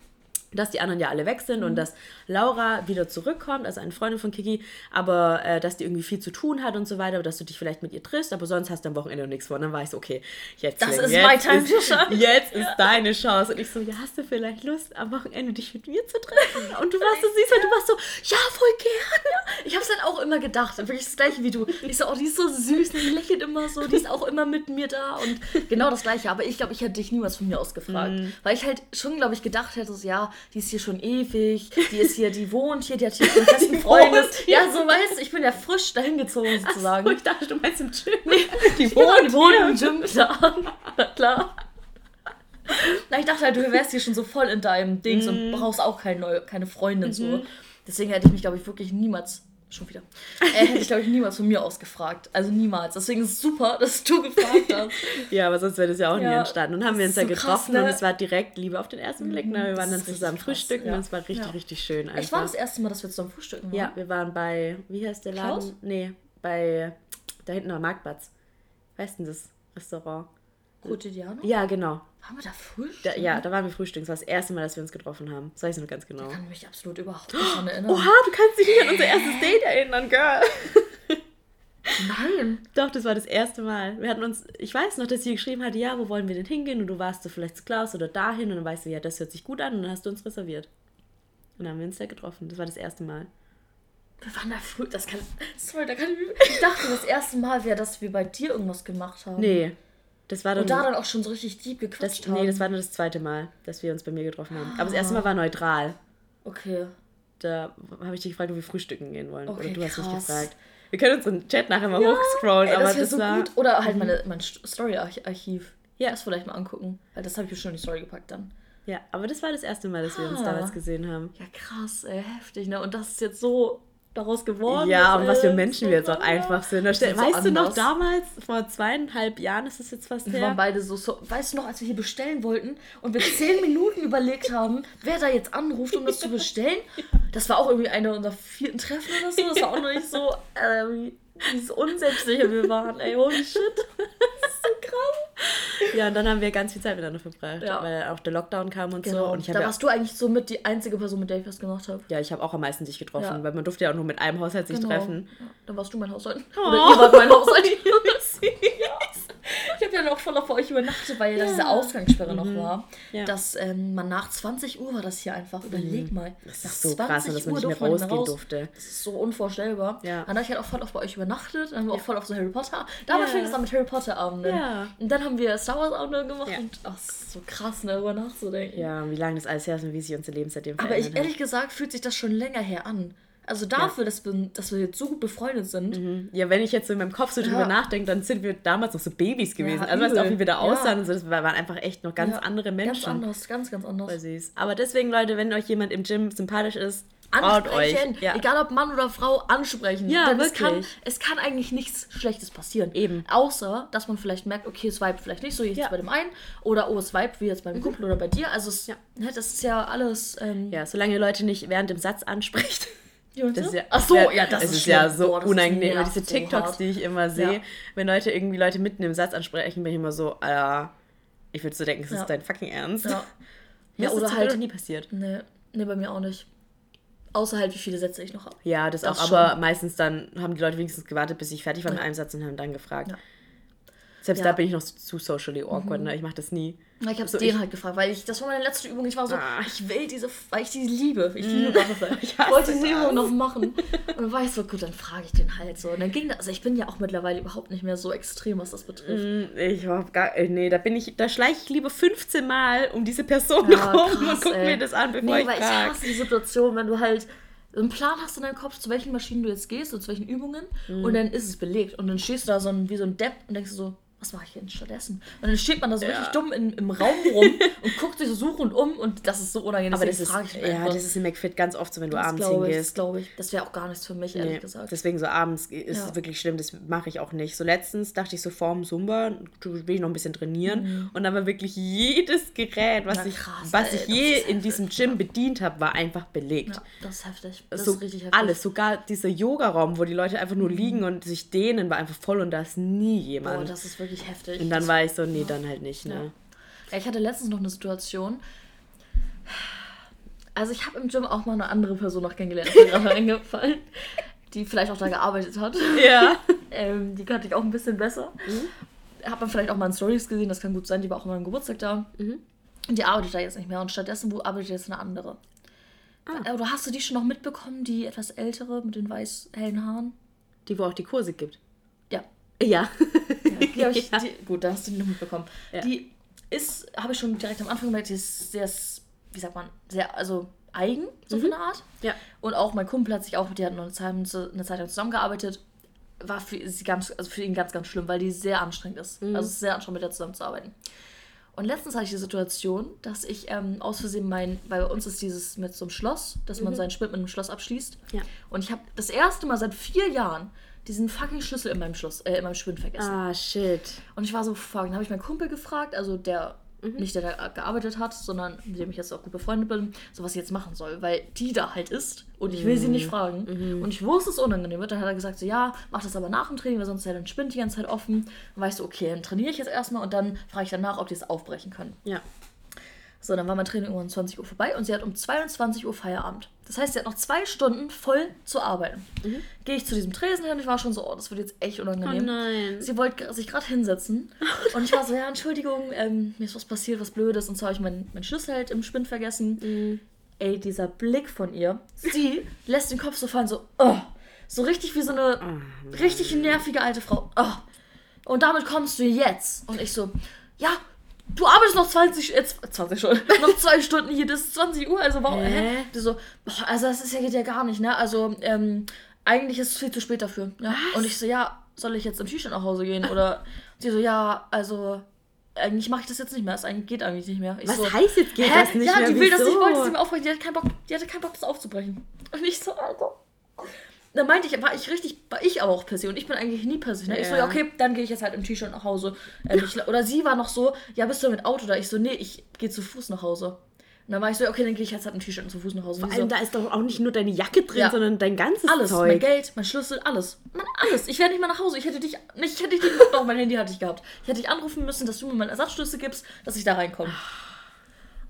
dass die anderen ja alle weg sind mhm. und dass Laura wieder zurückkommt, also eine Freundin von Kiki, aber äh, dass die irgendwie viel zu tun hat und so weiter, dass du dich vielleicht mit ihr triffst, aber sonst hast du am Wochenende noch nichts vor. Und dann war ich so, okay, jetzt, das ist jetzt my time ist, jetzt ist deine Chance. Und ich so, ja, hast du vielleicht Lust, am Wochenende dich mit mir zu treffen? Und du warst so süß und du warst so, ja, voll gern. Ich hab's dann auch immer gedacht, wirklich das gleiche wie du. Ich so, oh, die ist so süß, die lächelt immer so, die ist auch immer mit mir da und genau das gleiche. Aber ich glaube, ich hätte dich niemals von mir aus gefragt, mhm. weil ich halt schon, glaube ich, gedacht hätte, so, ja, die ist hier schon ewig, die ist hier, die wohnt hier, die hat hier einen festen Freundes. Ja, so weißt du, ich bin ja frisch dahin gezogen sozusagen. So, ich dachte, du meinst im Gym. Nee, die wohnt, die wohnt im Gym, klar. Klar. Na, ich dachte halt, du wärst hier schon so voll in deinem Dings mm. und mhm. brauchst auch keine, keine Freundin mhm. so. Deswegen hätte ich mich, glaube ich, wirklich niemals Schon wieder. Äh, hätte ich, glaube ich, niemals von mir aus gefragt. Also niemals. Deswegen ist es super, dass du gefragt hast. ja, aber sonst wäre das ja auch ja, nie entstanden. Und haben wir uns ja so getroffen krass, ne? und es war direkt Liebe auf den ersten Blick. Ne? Wir waren dann zusammen frühstücken ja. und es war richtig, ja. richtig schön. Einfach. Ich war das erste Mal, dass wir zusammen frühstücken waren. Ja, wir waren bei, wie heißt der Laden? Klaus? Nee, bei, da hinten am Marktplatz. Weißt du das Restaurant? Quotidiano? Ja, genau. Waren wir da frühstücken? Da, ja, da waren wir frühstücken. Das war das erste Mal, dass wir uns getroffen haben. Das weiß ich noch ganz genau. Ich kann mich absolut überhaupt nicht daran erinnern. Oha, du kannst dich nicht an unser erstes Date erinnern, Girl. Nein. Doch, das war das erste Mal. Wir hatten uns, ich weiß noch, dass sie geschrieben hat, ja, wo wollen wir denn hingehen? Und du warst so vielleicht zu Klaus oder dahin. Und dann weißt du, ja, das hört sich gut an. Und dann hast du uns reserviert. Und dann haben wir uns da getroffen. Das war das erste Mal. Wir waren da früh, das kann, sorry, da kann ich, ich dachte, das erste Mal wäre, dass wir bei dir irgendwas gemacht haben. Nee, das war dann, und da dann auch schon so richtig deep gequatscht das, haben. Nee, das war nur das zweite Mal, dass wir uns bei mir getroffen haben. Aber das erste Mal war neutral. Okay. Da habe ich dich gefragt, ob wir frühstücken gehen wollen. Okay, Oder du hast mich gefragt. Wir können unseren Chat nachher mal ja, hochscrollen, ey, das aber das so war... Gut. Oder halt meine, mein Story-Archiv. Ja. Das vielleicht mal angucken. Weil das habe ich schon in die Story gepackt dann. Ja, aber das war das erste Mal, dass ah. wir uns ah. damals gesehen haben. Ja, krass, ey, heftig, ne? Und das ist jetzt so daraus geworden Ja, und was für Menschen wir jetzt auch einfach sind. weißt so du noch, damals, vor zweieinhalb Jahren ist es jetzt fast her? Wir waren beide so, so, weißt du noch, als wir hier bestellen wollten und wir zehn Minuten überlegt haben, wer da jetzt anruft, um das zu bestellen? Das war auch irgendwie einer unserer vierten Treffen oder so. Das war auch noch nicht so, äh, wie, unselbstsicher wir waren. Ey, holy shit. Das ist so krass. Ja, und dann haben wir ganz viel Zeit miteinander verbracht, ja. weil auch der Lockdown kam und genau. so. Und ich da ja warst du eigentlich so mit die einzige Person, mit der ich was gemacht habe. Ja, ich habe auch am meisten dich getroffen, ja. weil man durfte ja auch nur mit einem Haushalt sich genau. treffen. Ja. Dann warst du mein Haushalt. Oh. Oder ihr wart mein Haushalt. Ich habe ja noch voll auf euch übernachtet, weil ja diese Ausgangssperre mhm. noch war. Ja. Dass ähm, man nach 20 Uhr war das hier einfach. Überleg mhm. mal. Das ist so krass, dass man nicht mehr rausgehen raus. durfte. Das ist so unvorstellbar. Ja. Dann habe ich halt auch voll auf bei euch übernachtet. Dann haben wir auch voll auf so Harry Potter. Damals ja. fing es an mit Harry Potter Abenden. Ja. Und dann haben wir Star Wars Abende gemacht. Ja. Und ach, so krass, ne, darüber nachzudenken. Ja, wie lange das alles her ist und wie sich unser Leben seitdem verändert Aber ich, ehrlich gesagt fühlt sich das schon länger her an. Also dafür, dass, wir, dass wir jetzt so gut befreundet sind. Ja, wenn ich jetzt so in meinem Kopf so drüber Ja. nachdenke, dann sind wir damals noch so Babys gewesen. Ja, also weißt du auch, wie wir da Ja. aussahen und so, das waren einfach echt noch ganz Ja, andere Menschen. Ganz anders, ganz, ganz anders. Voll süß. Aber deswegen, Leute, wenn euch jemand im Gym sympathisch ist. Ansprechen, Ja. egal ob Mann oder Frau, ansprechen. Ja, Denn es kann, wirklich. es kann eigentlich nichts Schlechtes passieren. Eben. Außer, dass man vielleicht merkt, okay, es vibet vielleicht nicht so, jetzt Ja. bei dem einen. Oder, oh, es vibet wie jetzt beim Kumpel oder bei dir. Also, es, Ja. ne, das ist ja alles... Ähm, Ja, solange ihr Leute nicht während dem Satz anspricht. Das ist ja, Ach so, ja, das ist, ist ja so Boah, das unangenehm. Diese so TikToks, hart. die ich immer sehe, Ja. wenn Leute irgendwie Leute mitten im Satz ansprechen, bin ich immer so, Alter, ich würde so denken, es Ja. ist dein fucking Ernst. Ja. Mir Ja, ist oder das halt- nie passiert. Nee, nee, bei mir auch nicht. Außer halt, wie viele Sätze ich noch habe. Ja, das, Das auch, schon. aber meistens dann haben die Leute wenigstens gewartet, bis ich fertig war mit einem Satz und haben dann gefragt. Selbst Ja. Mhm. da bin ich noch zu socially awkward, ne? Ich mache das nie. Na, Ich habe So, den ich- halt gefragt, weil ich, das war meine letzte Übung. Ich war so, Ah. ich will diese, weil ich die liebe. Ich liebe Butterfly. Ich, hasse wollte diese. Übung noch machen. Und dann war ich so, gut, dann frage ich den halt so. Und dann ging das, also ich bin ja auch mittlerweile überhaupt nicht mehr so extrem, was das betrifft. Mm, Ich hab gar, äh, nee, da bin ich, da schleiche ich lieber 15 Mal um diese Person Ja, rum und krass, guck ey. mir das an, bevor nee, ich weil ich hasse die Situation, wenn du halt einen Plan hast in deinem Kopf, zu welchen Maschinen du jetzt gehst und zu welchen Übungen Mhm. und dann ist es belegt und dann stehst du da so ein, wie so ein Depp und denkst so, was mache ich denn stattdessen? Und dann steht man da so Ja. richtig dumm in, im Raum rum und guckt sich so suchend um und das ist so unangenehm. Aber das ist, ich ja, das ist im McFit ganz oft so, wenn du Das abends glaube ich, das hingehst. glaube ich. Das wäre auch gar nichts für mich, ehrlich Nee, gesagt. deswegen so abends ist Ja. es wirklich schlimm, das mache ich auch nicht. So letztens dachte ich so vorm Zumba, will ich noch ein bisschen trainieren und dann war wirklich jedes Gerät, was Na, ich, krass, was ey, ich je in diesem Gym bedient habe, war einfach belegt. Ja, das ist heftig. Das so ist richtig heftig. alles, sogar dieser Yoga-Raum, wo die Leute einfach nur liegen und sich dehnen, war einfach voll und da ist nie jemand. Boah, das ist wirklich heftig. und dann war ich so, nee, dann halt nicht, ne? Ja, ich hatte letztens noch eine Situation. Also ich habe im Gym auch mal eine andere Person noch kennengelernt, ist mir gerade eingefallen, die vielleicht auch da gearbeitet hat. Ja. Ähm, die kannte ich auch ein bisschen besser. Hat man vielleicht auch mal in Stories gesehen, das kann gut sein, die war auch immer am Geburtstag da. Und die arbeitet da jetzt nicht mehr und stattdessen arbeitet jetzt eine andere. Ah. Oder hast du die schon noch mitbekommen, die etwas ältere mit den weiß hellen Haaren? Die, wo auch die Kurse gibt. Ja, Ja. Die ich, die, gut, da hast du die noch mitbekommen. Ja. Die ist, habe ich schon direkt am Anfang gemerkt, die ist sehr, wie sagt man, sehr, also eigen, so für eine Art. Ja. Und auch mein Kumpel hat sich auch, die hatten noch eine Zeit, eine Zeit lang zusammengearbeitet, war für sie ganz, also für ihn ganz, ganz schlimm, weil die sehr anstrengend ist. Also es ist sehr anstrengend, mit der zusammenzuarbeiten. Und letztens hatte ich die Situation, dass ich ähm, aus Versehen mein, bei uns ist dieses mit so einem Schloss, dass man seinen Sprint mit einem Schloss abschließt. Ja. Und ich habe das erste Mal seit vier Jahren diesen fucking Schlüssel in meinem Schloss, äh, in meinem Sprint vergessen. Ah, shit. Und ich war so, fuck, dann habe ich meinen Kumpel gefragt, also der, Mhm. nicht der da gearbeitet hat, sondern mit dem ich jetzt auch gut befreundet bin, so was ich jetzt machen soll, weil die da halt ist und ich will sie Mhm. nicht fragen. Und ich wusste, es unangenehm wird. Dann hat er gesagt, so, ja, mach das aber nach dem Training, weil sonst ja dann Spind die ganze Zeit offen. Dann war ich so, okay, dann trainiere ich jetzt erstmal und dann frage ich danach, ob die es aufbrechen können. Ja. So, dann war mein Training irgendwann um 20 Uhr vorbei und sie hat um 22 Uhr Feierabend. Das heißt, sie hat noch zwei Stunden voll zu arbeiten. Gehe ich zu diesem Tresen hin und ich war schon so, oh, das wird jetzt echt unangenehm. Oh nein. Sie wollte sich gerade hinsetzen und ich war so, ja, Entschuldigung, ähm, mir ist was passiert, was Blödes und zwar habe ich meinen mein Schlüssel halt im Spind vergessen. Ey, dieser Blick von ihr, sie lässt den Kopf so fallen, so, oh, so richtig wie so eine richtig nervige alte Frau. Oh. Und damit kommst du jetzt. Und ich so, ja, du arbeitest noch 20, äh, 20 schon, noch zwei Stunden hier, das ist 20 Uhr, also warum, Hä? hä? So, boah, also das ist ja, geht ja gar nicht, ne? Also, ähm, eigentlich ist es viel zu spät dafür. Ja? Und ich so, ja, soll ich jetzt im T-Shirt nach Hause gehen? Oder sie so, ja, also, eigentlich mache ich das jetzt nicht mehr. Es geht eigentlich nicht mehr. Ich Was so, heißt jetzt geht Hä? das nicht ja, mehr? die will das nicht, Wieso? wollte nicht mehr aufbrechen. Die hatte keinen Bock, die hatte keinen Bock, das aufzubrechen. Und ich so, Alter. Da meinte ich, war ich richtig, war ich aber auch per se und ich bin eigentlich nie per se. Ne? Ich so, Ja. ja, okay, dann gehe ich jetzt halt im T-Shirt nach Hause. Ähm, ich, oder sie war noch so, ja, bist du mit Auto da? Ich so, nee, ich gehe zu Fuß nach Hause. Und dann war ich so, okay, dann gehe ich jetzt halt im T-Shirt und zu Fuß nach Hause. Vor allem, so, da ist doch auch nicht nur deine Jacke drin, Ja. sondern dein ganzes alles, mein Zeug. Geld, mein Schlüssel, alles. Mann, alles. Ich wäre nicht mal nach Hause. Ich hätte dich, nicht, ich hätte dich, doch, mein Handy hatte ich gehabt. Ich hätte dich anrufen müssen, dass du mir meinen Ersatzschlüssel gibst, dass ich da reinkomme.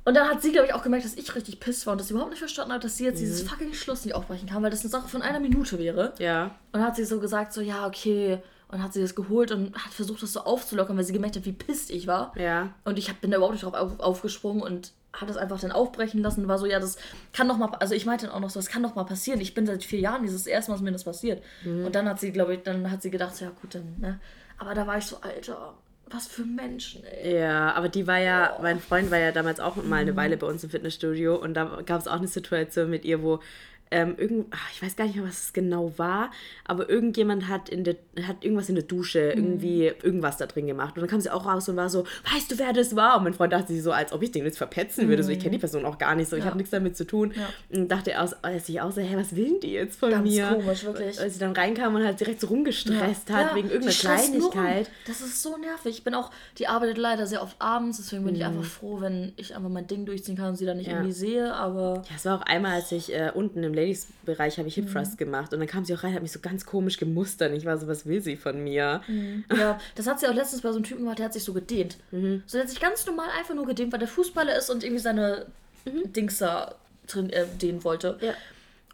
Und dann hat sie, glaube ich, auch gemerkt, dass ich richtig piss war und dass sie überhaupt nicht verstanden hat, dass sie jetzt Mhm. dieses fucking Schluss nicht aufbrechen kann, weil das eine Sache von einer Minute wäre. Ja. Und dann hat sie so gesagt, so, ja, okay. Und hat sie das geholt und hat versucht, das so aufzulockern, weil sie gemerkt hat, wie pisst ich war. Ja. Und ich hab, bin da überhaupt nicht drauf auf, aufgesprungen und habe das einfach dann aufbrechen lassen. War so, ja, das kann doch mal, also ich meinte dann auch noch so, das kann doch mal passieren. Ich bin seit vier Jahren dieses erste Mal, dass mir das passiert. Mhm. Und dann hat sie, glaube ich, dann hat sie gedacht, ja gut, dann, ne. Aber da war ich so, Alter, was für Menschen, ey. Ja, aber die war ja, mein Freund war ja damals auch mal eine Weile bei uns im Fitnessstudio und da gab es auch eine Situation mit ihr, wo ähm, irgend, ach, ich weiß gar nicht mehr, was es genau war, aber irgendjemand hat, in der, hat irgendwas in der Dusche, Mhm. irgendwie irgendwas da drin gemacht. Und dann kam sie auch raus und war so, weißt du, wer das war? Und mein Freund dachte sich so, als ob ich den jetzt verpetzen würde. So, ich kenne die Person auch gar nicht so, ich Mhm. Ja. habe nichts damit zu tun. Ja. Und dachte aus, als ich auch so, hä, was will denn die jetzt von Ganz mir? komisch, wirklich. Als sie dann reinkam und halt direkt so rumgestresst hat, Ja, wegen die irgendeiner. Kleinigkeit. Das ist so nervig. Ich bin auch, die arbeitet leider sehr oft abends, deswegen bin ich einfach froh, wenn ich einfach mein Ding durchziehen kann und sie dann nicht irgendwie sehe, aber Ja, es war auch einmal, als ich äh, unten im Ladies-Bereich habe ich Hip Mhm. Thrust gemacht und dann kam sie auch rein, hat mich so ganz komisch gemustert. Ich war so, was will sie von mir? ja, das hat sie auch letztens bei so einem Typen gemacht, der hat sich so gedehnt. Mhm. So, der hat sich ganz normal einfach nur gedehnt, weil der Fußballer ist und irgendwie seine Dings da drin äh, dehnen wollte. Mhm. Ja.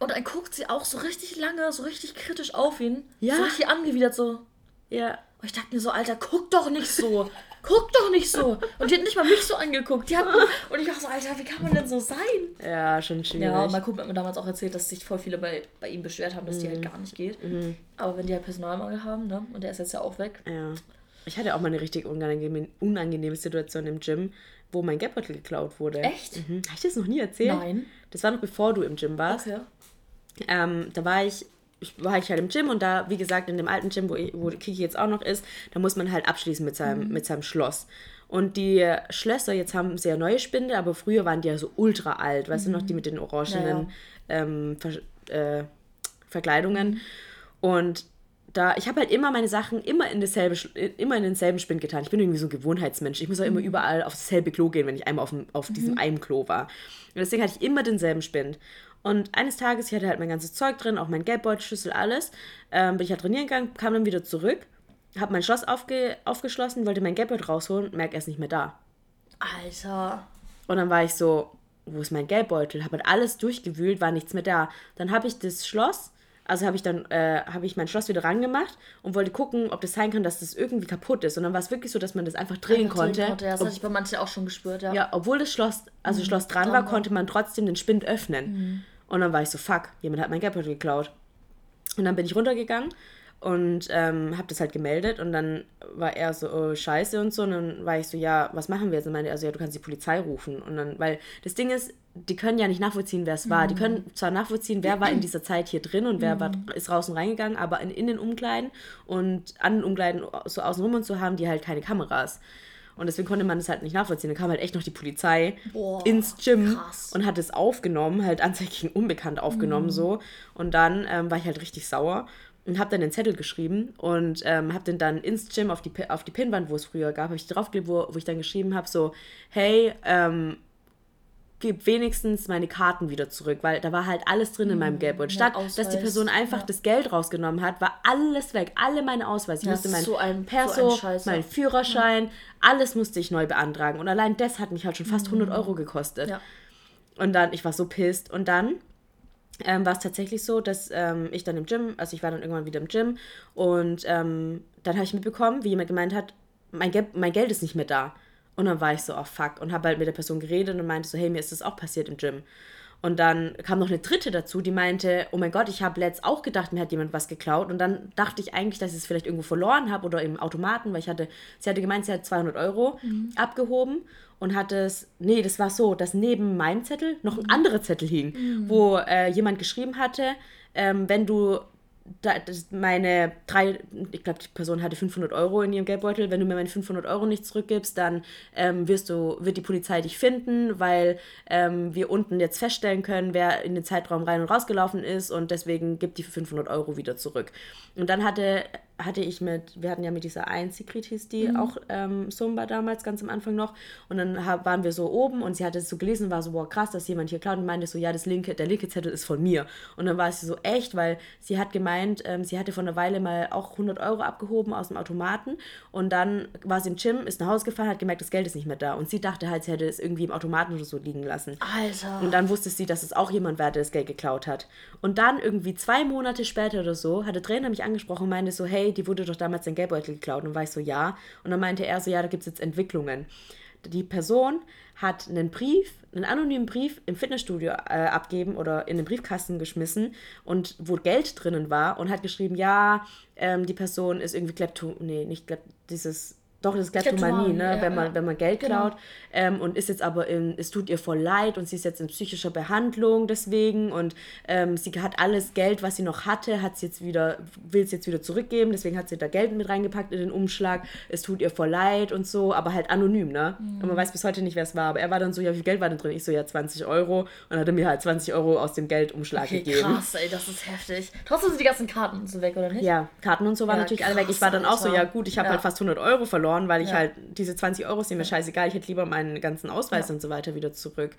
Und dann guckt sie auch so richtig lange, so richtig kritisch auf ihn. Ja. So richtig angewidert, so. Ja. Und ich dachte mir so, Alter, guck doch nicht so. Guck doch nicht so. Und die hat nicht mal mich so angeguckt. Die hat und ich war so, Alter, wie kann man denn so sein? Ja, schon schwierig. Ja, und mein Kumpel hat mir damals auch erzählt, dass sich voll viele bei, bei ihm beschwert haben, dass die Mhm. halt gar nicht geht. Aber wenn die halt Personalmangel haben, ne? Und der ist jetzt ja auch weg. Ja. Ich hatte auch mal eine richtig unangenehme, unangenehme Situation im Gym, wo mein Geldbeutel geklaut wurde. Echt? Mhm. Habe ich das noch nie erzählt? Nein. Das war noch bevor du im Gym warst. Okay. Ähm, da war ich, ich war halt im Gym und da, wie gesagt, in dem alten Gym, wo, ich, wo Kiki jetzt auch noch ist, da muss man halt abschließen mit seinem, mit seinem Schloss. Und die Schlösser, jetzt haben ja neue Spinde, aber früher waren die ja so ultra alt, weißt du noch, die mit den orangenen Ähm, Ver äh, Verkleidungen. Und da, ich habe halt immer meine Sachen immer in dasselbe, immer in denselben Spind getan. Ich bin irgendwie so ein Gewohnheitsmensch. Ich muss auch immer überall auf dasselbe Klo gehen, wenn ich einmal auf, dem, auf diesem einen Klo war. Und deswegen hatte ich immer denselben Spind. Und eines Tages, ich hatte halt mein ganzes Zeug drin, auch mein Geldbeutel, Schlüssel, alles. Ähm, bin ich halt trainieren gegangen, kam dann wieder zurück, habe mein Schloss aufge aufgeschlossen, wollte mein Geldbeutel rausholen, merke, er ist nicht mehr da. Alter. Und dann war ich so, wo ist mein Geldbeutel? Habe halt alles durchgewühlt, war nichts mehr da. Dann habe ich das Schloss, also habe ich dann, äh, habe ich mein Schloss wieder rangemacht und wollte gucken, ob das sein kann, dass das irgendwie kaputt ist. Und dann war es wirklich so, dass man das einfach drehen Einfach drehen konnte. Ja, das Ob- hatte ich bei manchen auch schon gespürt, ja. ja, obwohl das Schloss, also Schloss dran dran war, war. konnte man trotzdem den Spind öffnen. Und dann war ich so, fuck, jemand hat mein Geldbeutel geklaut. Und dann bin ich runtergegangen und ähm, habe das halt gemeldet und dann war er so, oh, scheiße und so. Und dann war ich so, ja, was machen wir jetzt? Und meinte er so, ja, du kannst die Polizei rufen. Und dann, weil das Ding ist, die können ja nicht nachvollziehen, wer es war. Die können zwar nachvollziehen, wer war in dieser Zeit hier drin und wer war, ist raus und reingegangen, aber in, in den Umkleiden und an den Umkleiden so außenrum und so haben die halt keine Kameras. Und deswegen konnte man das halt nicht nachvollziehen. Dann kam halt echt noch die Polizei Boah, ins Gym krass. und hat es aufgenommen, halt Anzeige gegen Unbekannt aufgenommen Mhm. so. Und dann ähm, war ich halt richtig sauer und habe dann den Zettel geschrieben und ähm, habe den dann ins Gym auf die, auf die Pinnwand, wo es früher gab, habe ich draufgeklebt, wo, wo ich dann geschrieben habe, so, hey, ähm, gib wenigstens meine Karten wieder zurück, weil da war halt alles drin in meinem Geldbeutel. Mhm. ja, Statt dass die Person einfach ja. das Geld rausgenommen hat, war alles weg, alle meine Ausweise. Ich Das musste mein so ein- so Perso, ein Scheiß, ja. mein Führerschein, alles musste ich neu beantragen. Und allein das hat mich halt schon fast 100 Euro gekostet. Ja. Und dann, ich war so pisst. Und dann ähm, war es tatsächlich so, dass ähm, ich dann im Gym, also ich war dann irgendwann wieder im Gym und ähm, dann habe ich mitbekommen, wie jemand gemeint hat, mein, Geld, mein Geld ist nicht mehr da. Und dann war ich so, oh fuck, und habe halt mit der Person geredet und meinte so, hey, mir ist das auch passiert im Gym. Und dann kam noch eine dritte dazu, die meinte, oh mein Gott, ich habe letzt auch gedacht, mir hat jemand was geklaut. Und dann dachte ich eigentlich, dass ich es vielleicht irgendwo verloren habe oder im Automaten, weil ich hatte, sie hatte gemeint, sie hat 200 Euro abgehoben und hatte es, nee, das war so, dass neben meinem Zettel noch ein anderer Zettel hing, wo äh, jemand geschrieben hatte, ähm, wenn du da, meine drei, ich glaube, die Person hatte 500 Euro in ihrem Geldbeutel. Wenn du mir meine 500 Euro nicht zurückgibst, dann ähm, wirst du, wird die Polizei dich finden, weil ähm, wir unten jetzt feststellen können, wer in den Zeitraum rein und rausgelaufen ist und deswegen gibt die 500 Euro wieder zurück. Und dann hatte, hatte ich mit, wir hatten ja mit dieser einen Secret hieß die, auch ähm, Sumba damals, ganz am Anfang noch. Und dann hab, waren wir so oben und sie hatte es so gelesen und war so, boah, krass, dass jemand hier klaut und meinte so, ja, das linke, der linke Zettel ist von mir. Und dann war sie so echt, weil sie hat gemeint, ähm, sie hatte vor einer Weile mal auch 100 Euro abgehoben aus dem Automaten und dann war sie im Gym, ist nach Hause gefahren, hat gemerkt, das Geld ist nicht mehr da. Und sie dachte halt, sie hätte es irgendwie im Automaten oder so liegen lassen. Alter. Und dann wusste sie, dass es auch jemand war, der das Geld geklaut hat. Und dann irgendwie zwei Monate später oder so, hatte Trainer mich angesprochen und meinte so, hey, die wurde doch damals dein Geldbeutel geklaut. Und war ich so, ja. Und dann meinte er so, ja, da gibt es jetzt Entwicklungen. Die Person hat einen Brief, einen anonymen Brief im Fitnessstudio äh, abgeben oder in den Briefkasten geschmissen und wo Geld drinnen war und hat geschrieben, ja, ähm, die Person ist irgendwie Klepto, nee, nicht Klep, dieses Doch, das ist Kleptomanie, ne? wenn, man, wenn man Geld genau. klaut. Ähm, und ist jetzt aber in, es tut ihr voll leid und sie ist jetzt in psychischer Behandlung deswegen und ähm, sie hat alles Geld, was sie noch hatte, hat sie jetzt wieder, will es jetzt wieder zurückgeben, deswegen hat sie da Geld mit reingepackt in den Umschlag. Es tut ihr voll leid und so, aber halt anonym, ne? Mhm. Und man weiß bis heute nicht, wer es war. Aber er war dann so, ja, wie viel Geld war denn drin? Ich so, ja, 20 Euro. Und hat er mir halt 20 Euro aus dem Geldumschlag okay, gegeben. Krass, ey, das ist heftig. Trotzdem sind die ganzen Karten so weg, oder nicht? Ja, Karten und so waren ja, natürlich krass, alle weg. Ich war dann auch so, ja gut, ich habe ja. halt fast 100 Euro verloren, weil ich halt diese 20 Euro sind mir scheißegal, ich hätte lieber meinen ganzen Ausweis ja. und so weiter wieder zurück.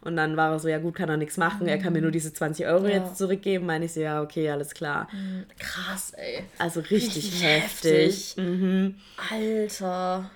Und dann war er so, ja gut, kann er nichts machen, mhm. er kann mir nur diese 20 Euro ja. jetzt zurückgeben. Meine ich so, ja, okay, alles klar. Mhm. Krass, ey. Also richtig, richtig heftig. heftig. Mhm. Alter.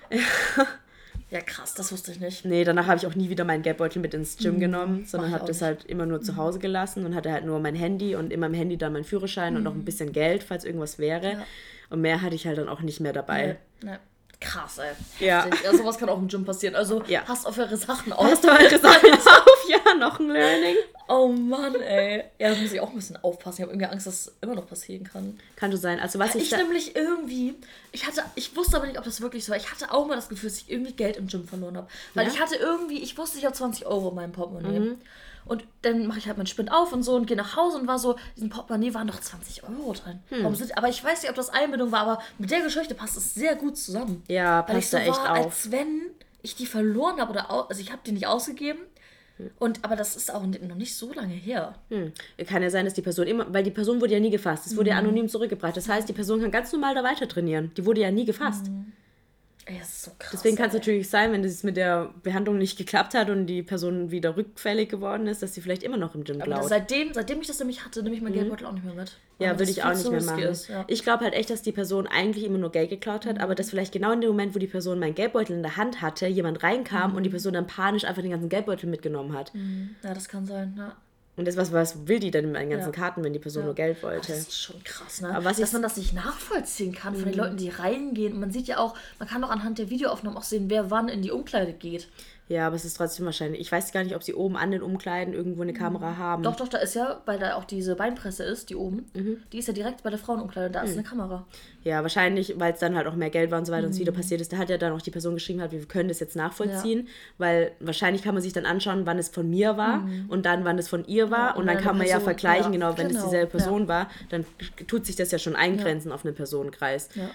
Ja, krass, das wusste ich nicht. Nee, danach habe ich auch nie wieder meinen Geldbeutel mit ins Gym mhm. genommen, sondern habe das halt immer nur zu mhm. Hause gelassen und hatte halt nur mein Handy und in meinem Handy dann mein Führerschein mhm. und noch ein mhm. bisschen Geld, falls irgendwas wäre. Ja. Und mehr hatte ich halt dann auch nicht mehr dabei. Nee, nee. Krass, ey. Ja. ja. Sowas kann auch im Gym passieren. Also ja. passt auf eure Sachen auf. Passt auf eure Sachen auf, ja, noch ein Learning. Oh Mann, ey. Ja, da muss ich auch ein bisschen aufpassen. Ich habe irgendwie Angst, dass es immer noch passieren kann. Kann du sein. Also was ja, ich. Ich nämlich irgendwie. Ich hatte, ich wusste aber nicht, ob das wirklich so war. Ich hatte auch mal das Gefühl, dass ich irgendwie Geld im Gym verloren habe. Weil ich hatte irgendwie, ich wusste, ich habe 20 Euro in meinem Portemonnaie. Mhm. Und dann mache ich halt meinen Spind auf und so und gehe nach Hause und war so, diesen Portemonnaie waren noch 20 Euro drin. Hm. Sind, aber ich weiß nicht, ob das Einbildung war, aber mit der Geschichte passt es sehr gut zusammen. Ja, passt Weil ich so da echt war, auf. Als wenn ich die verloren habe oder also ich habe die nicht ausgegeben. Hm. Und, aber das ist auch noch nicht so lange her. Hm. Kann ja sein, dass die Person immer, weil die Person wurde ja nie gefasst. Es wurde mhm. ja anonym zurückgebracht. Das heißt, die Person kann ganz normal da weiter trainieren. Die wurde ja nie gefasst. Mhm. Ey, das ist so krass. Deswegen kann es natürlich sein, wenn es mit der Behandlung nicht geklappt hat und die Person wieder rückfällig geworden ist, dass sie vielleicht immer noch im Gym klaut. Seitdem, seitdem ich das nämlich hatte, nehme ich mein mhm. Geldbeutel auch nicht mehr mit. Ja, würde ich auch nicht mehr machen. Ist, ja. Ich glaube halt echt, dass die Person eigentlich immer nur Geld geklaut hat, mhm. aber dass vielleicht genau in dem Moment, wo die Person meinen Geldbeutel in der Hand hatte, jemand reinkam mhm. und die Person dann panisch einfach den ganzen Geldbeutel mitgenommen hat. Mhm. Ja, das kann sein, ja. Und das, was, was will die denn mit meinen ganzen ja. Karten, wenn die Person ja. nur Geld wollte? das ist schon krass, ne? Aber was Dass man das nicht nachvollziehen kann von den mhm. Leuten, die reingehen. man sieht ja auch, man kann doch anhand der Videoaufnahmen auch sehen, wer wann in die Umkleide geht. Ja, aber es ist trotzdem wahrscheinlich. Ich weiß gar nicht, ob sie oben an den Umkleiden irgendwo eine Kamera mhm. haben. Doch, doch, da ist ja, weil da auch diese Beinpresse ist, die oben, mhm. die ist ja direkt bei der Frauenumkleide und da mhm. ist eine Kamera. Ja, wahrscheinlich, weil es dann halt auch mehr Geld war und so weiter mhm. und so wieder passiert ist. Da hat ja dann auch die Person geschrieben, halt, wir können das jetzt nachvollziehen, ja. weil wahrscheinlich kann man sich dann anschauen, wann es von mir war mhm. und dann, wann es von ihr war. Ja, und, und, dann kann man Person, ja vergleichen, ja, genau, wenn genau, es dieselbe Person war, dann tut sich das ja schon eingrenzen auf einen Personenkreis. Ja.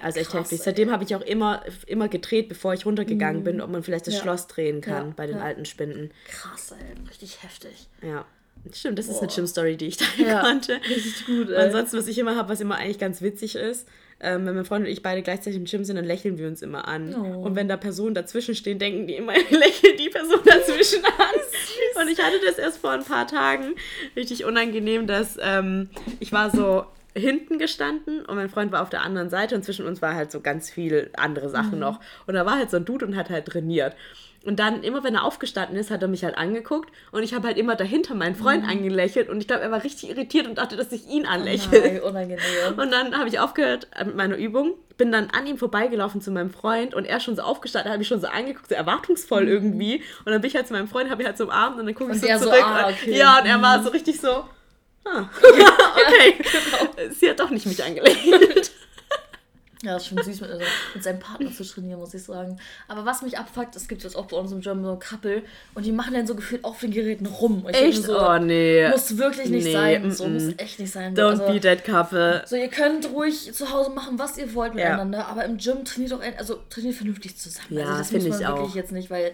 Also echt Krass, heftig. Seitdem habe ich auch immer, immer gedreht, bevor ich runtergegangen mm. bin, ob man vielleicht das ja. Schloss drehen kann ja. bei den ja. alten Spinden. Krass, ey. Richtig heftig. Ja. Stimmt, das Boah. ist eine Gym-Story, die ich teilen konnte. Richtig gut, ey. Ansonsten, was ich immer habe, was immer eigentlich ganz witzig ist, ähm, wenn mein Freund und ich beide gleichzeitig im Gym sind, dann lächeln wir uns immer an. Oh. Und wenn da Personen dazwischen stehen, denken die immer, lächeln die Person dazwischen an. und ich hatte das erst vor ein paar Tagen richtig unangenehm, dass ähm, ich war so hinten gestanden und mein Freund war auf der anderen Seite und zwischen uns war halt so ganz viel andere Sachen mhm. noch. Und da war halt so ein Dude und hat halt trainiert. Und dann, immer wenn er aufgestanden ist, hat er mich halt angeguckt und ich habe halt immer dahinter meinen Freund mhm. angelächelt und ich glaube, er war richtig irritiert und dachte, dass ich ihn anlächle. Oh unangenehm. Und dann habe ich aufgehört äh, mit meiner Übung, bin dann an ihm vorbeigelaufen zu meinem Freund und er schon so aufgestanden, habe ich schon so angeguckt, so erwartungsvoll mhm. irgendwie. Und dann bin ich halt zu meinem Freund, habe ich halt so umarmt und dann gucke ich so zurück. So, ah, okay. Ja, und er war mhm. so richtig so, Ah, okay. genau. Sie hat doch nicht mich angelegt. Ja, ist schon süß, mit, also, mit seinem Partner zu trainieren, muss ich sagen. Aber was mich abfuckt, es gibt jetzt auch bei uns im Gym so Couple und die machen dann so gefühlt auf den Geräten rum. Ich echt? So, oh, nee. Muss wirklich nicht nee, sein. So mm, muss echt nicht sein. Don't also, be that couple. So, ihr könnt ruhig zu Hause machen, was ihr wollt miteinander, ja. aber im Gym trainiert doch, also trainiert vernünftig zusammen. Ja, also das finde ich auch. wirklich jetzt nicht, weil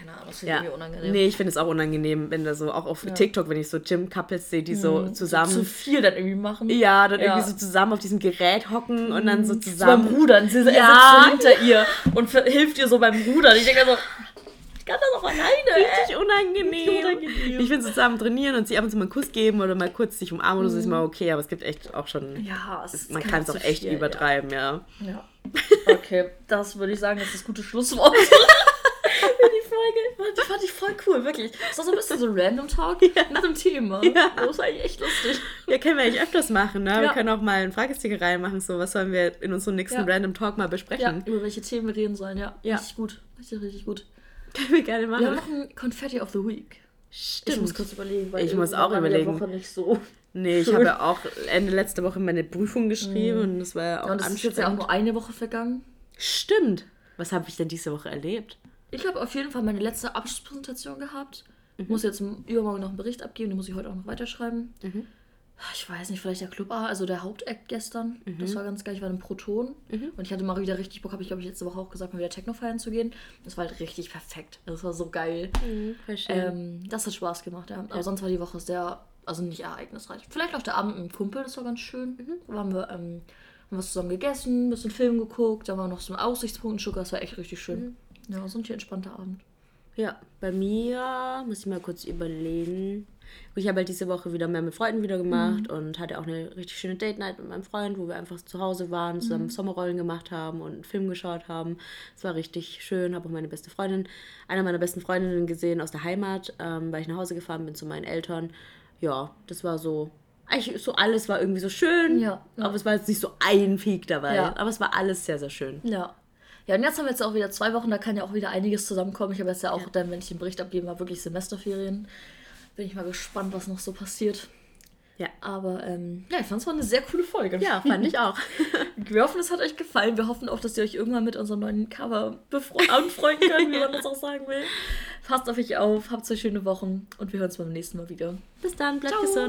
keine Ahnung, das finde ich unangenehm. Nee, ich finde es auch unangenehm, wenn da so, auch auf ja. TikTok, wenn ich so Gym-Couples sehe, die so mhm. zusammen. So zu viel dann irgendwie machen. Ja, dann ja. irgendwie so zusammen auf diesem Gerät hocken mhm. und dann so zusammen. So beim Rudern. Sie ja. so hinter ihr und hilft ihr so beim Rudern. Ich denke so, ich kann das auch alleine. Richtig unangenehm. unangenehm. Ich finde zusammen trainieren und sie ab und zu mal einen Kuss geben oder mal kurz sich umarmen mhm. oder so ist mal okay, aber es gibt echt auch schon. Ja, es man kann es auch echt viel, übertreiben, ja. Ja. Okay, das würde ich sagen, das ist das gute Schlusswort. Folge. Die fand ich voll cool, wirklich. Das war so ein bisschen so Random Talk ja. mit dem Thema. Ja. Das war eigentlich echt lustig. Ja, können wir eigentlich öfters machen, ne? Ja. Wir können auch mal eine Fragesticker machen, so was sollen wir in unserem nächsten ja. Random Talk mal besprechen. Ja, über welche Themen wir reden sollen, ja. ja. Richtig gut. Richtig, richtig gut. Können wir gerne machen. Wir ein Confetti of the Week. Stimmt. Ich muss kurz überlegen, weil ich muss auch überlegen. Woche nicht so Nee, ich habe ja auch Ende letzter Woche meine Prüfung geschrieben mhm. und das war ja auch ja, und das ist jetzt ja auch nur eine Woche vergangen. Stimmt. Was habe ich denn diese Woche erlebt? Ich habe auf jeden Fall meine letzte Abschlusspräsentation gehabt. Muss jetzt übermorgen noch einen Bericht abgeben, den muss ich heute auch noch weiterschreiben. Ich weiß nicht, vielleicht der Club A, also der Hauptact gestern. Das war ganz geil. Ich war im Proton und ich hatte mal wieder richtig Bock, habe ich glaube ich letzte Woche auch gesagt, mal wieder Techno feiern zu gehen. Das war halt richtig perfekt. Das war so geil. Schön. Ähm, das hat Spaß gemacht, ja. Aber sonst war die Woche sehr, also nicht ereignisreich. Vielleicht auch der Abend mit dem Kumpel, das war ganz schön. Da waren wir, ähm, haben was zusammen gegessen, ein bisschen Film geguckt, da war noch so ein Aussichtspunkt in Stuttgart, das war echt richtig schön. Ja, so ein entspannter Abend. Ja, bei mir muss ich mal kurz überlegen. Ich habe halt diese Woche wieder mehr mit Freunden wieder gemacht und hatte auch eine richtig schöne Date Night mit meinem Freund, wo wir einfach zu Hause waren, zusammen Sommerrollen gemacht haben und einen Film geschaut haben. Es war richtig schön, habe auch meine beste Freundin, eine meiner besten Freundinnen gesehen aus der Heimat, ähm, weil ich nach Hause gefahren bin zu meinen Eltern. Ja, das war so. Eigentlich so alles war irgendwie so schön, Ja, ja. aber es war jetzt nicht so ein Peak dabei. Ja. Aber es war alles sehr, sehr schön. Ja. Ja, und jetzt haben wir jetzt auch wieder zwei Wochen, da kann ja auch wieder einiges zusammenkommen. Ich habe jetzt ja auch dann, wenn ich den Bericht abgeben war, wirklich Semesterferien. Bin ich mal gespannt, was noch so passiert. Ja. Aber ähm, ja, ich fand es war eine sehr coole Folge. Ja, fand ich auch. Wir hoffen, es hat euch gefallen. Wir hoffen auch, dass ihr euch irgendwann mit unserem neuen Cover anfreunden könnt, wie man das auch sagen will. Passt auf euch auf, habt zwei schöne Wochen und wir hören uns beim nächsten Mal wieder. Bis dann, bleibt Ciao. gesund.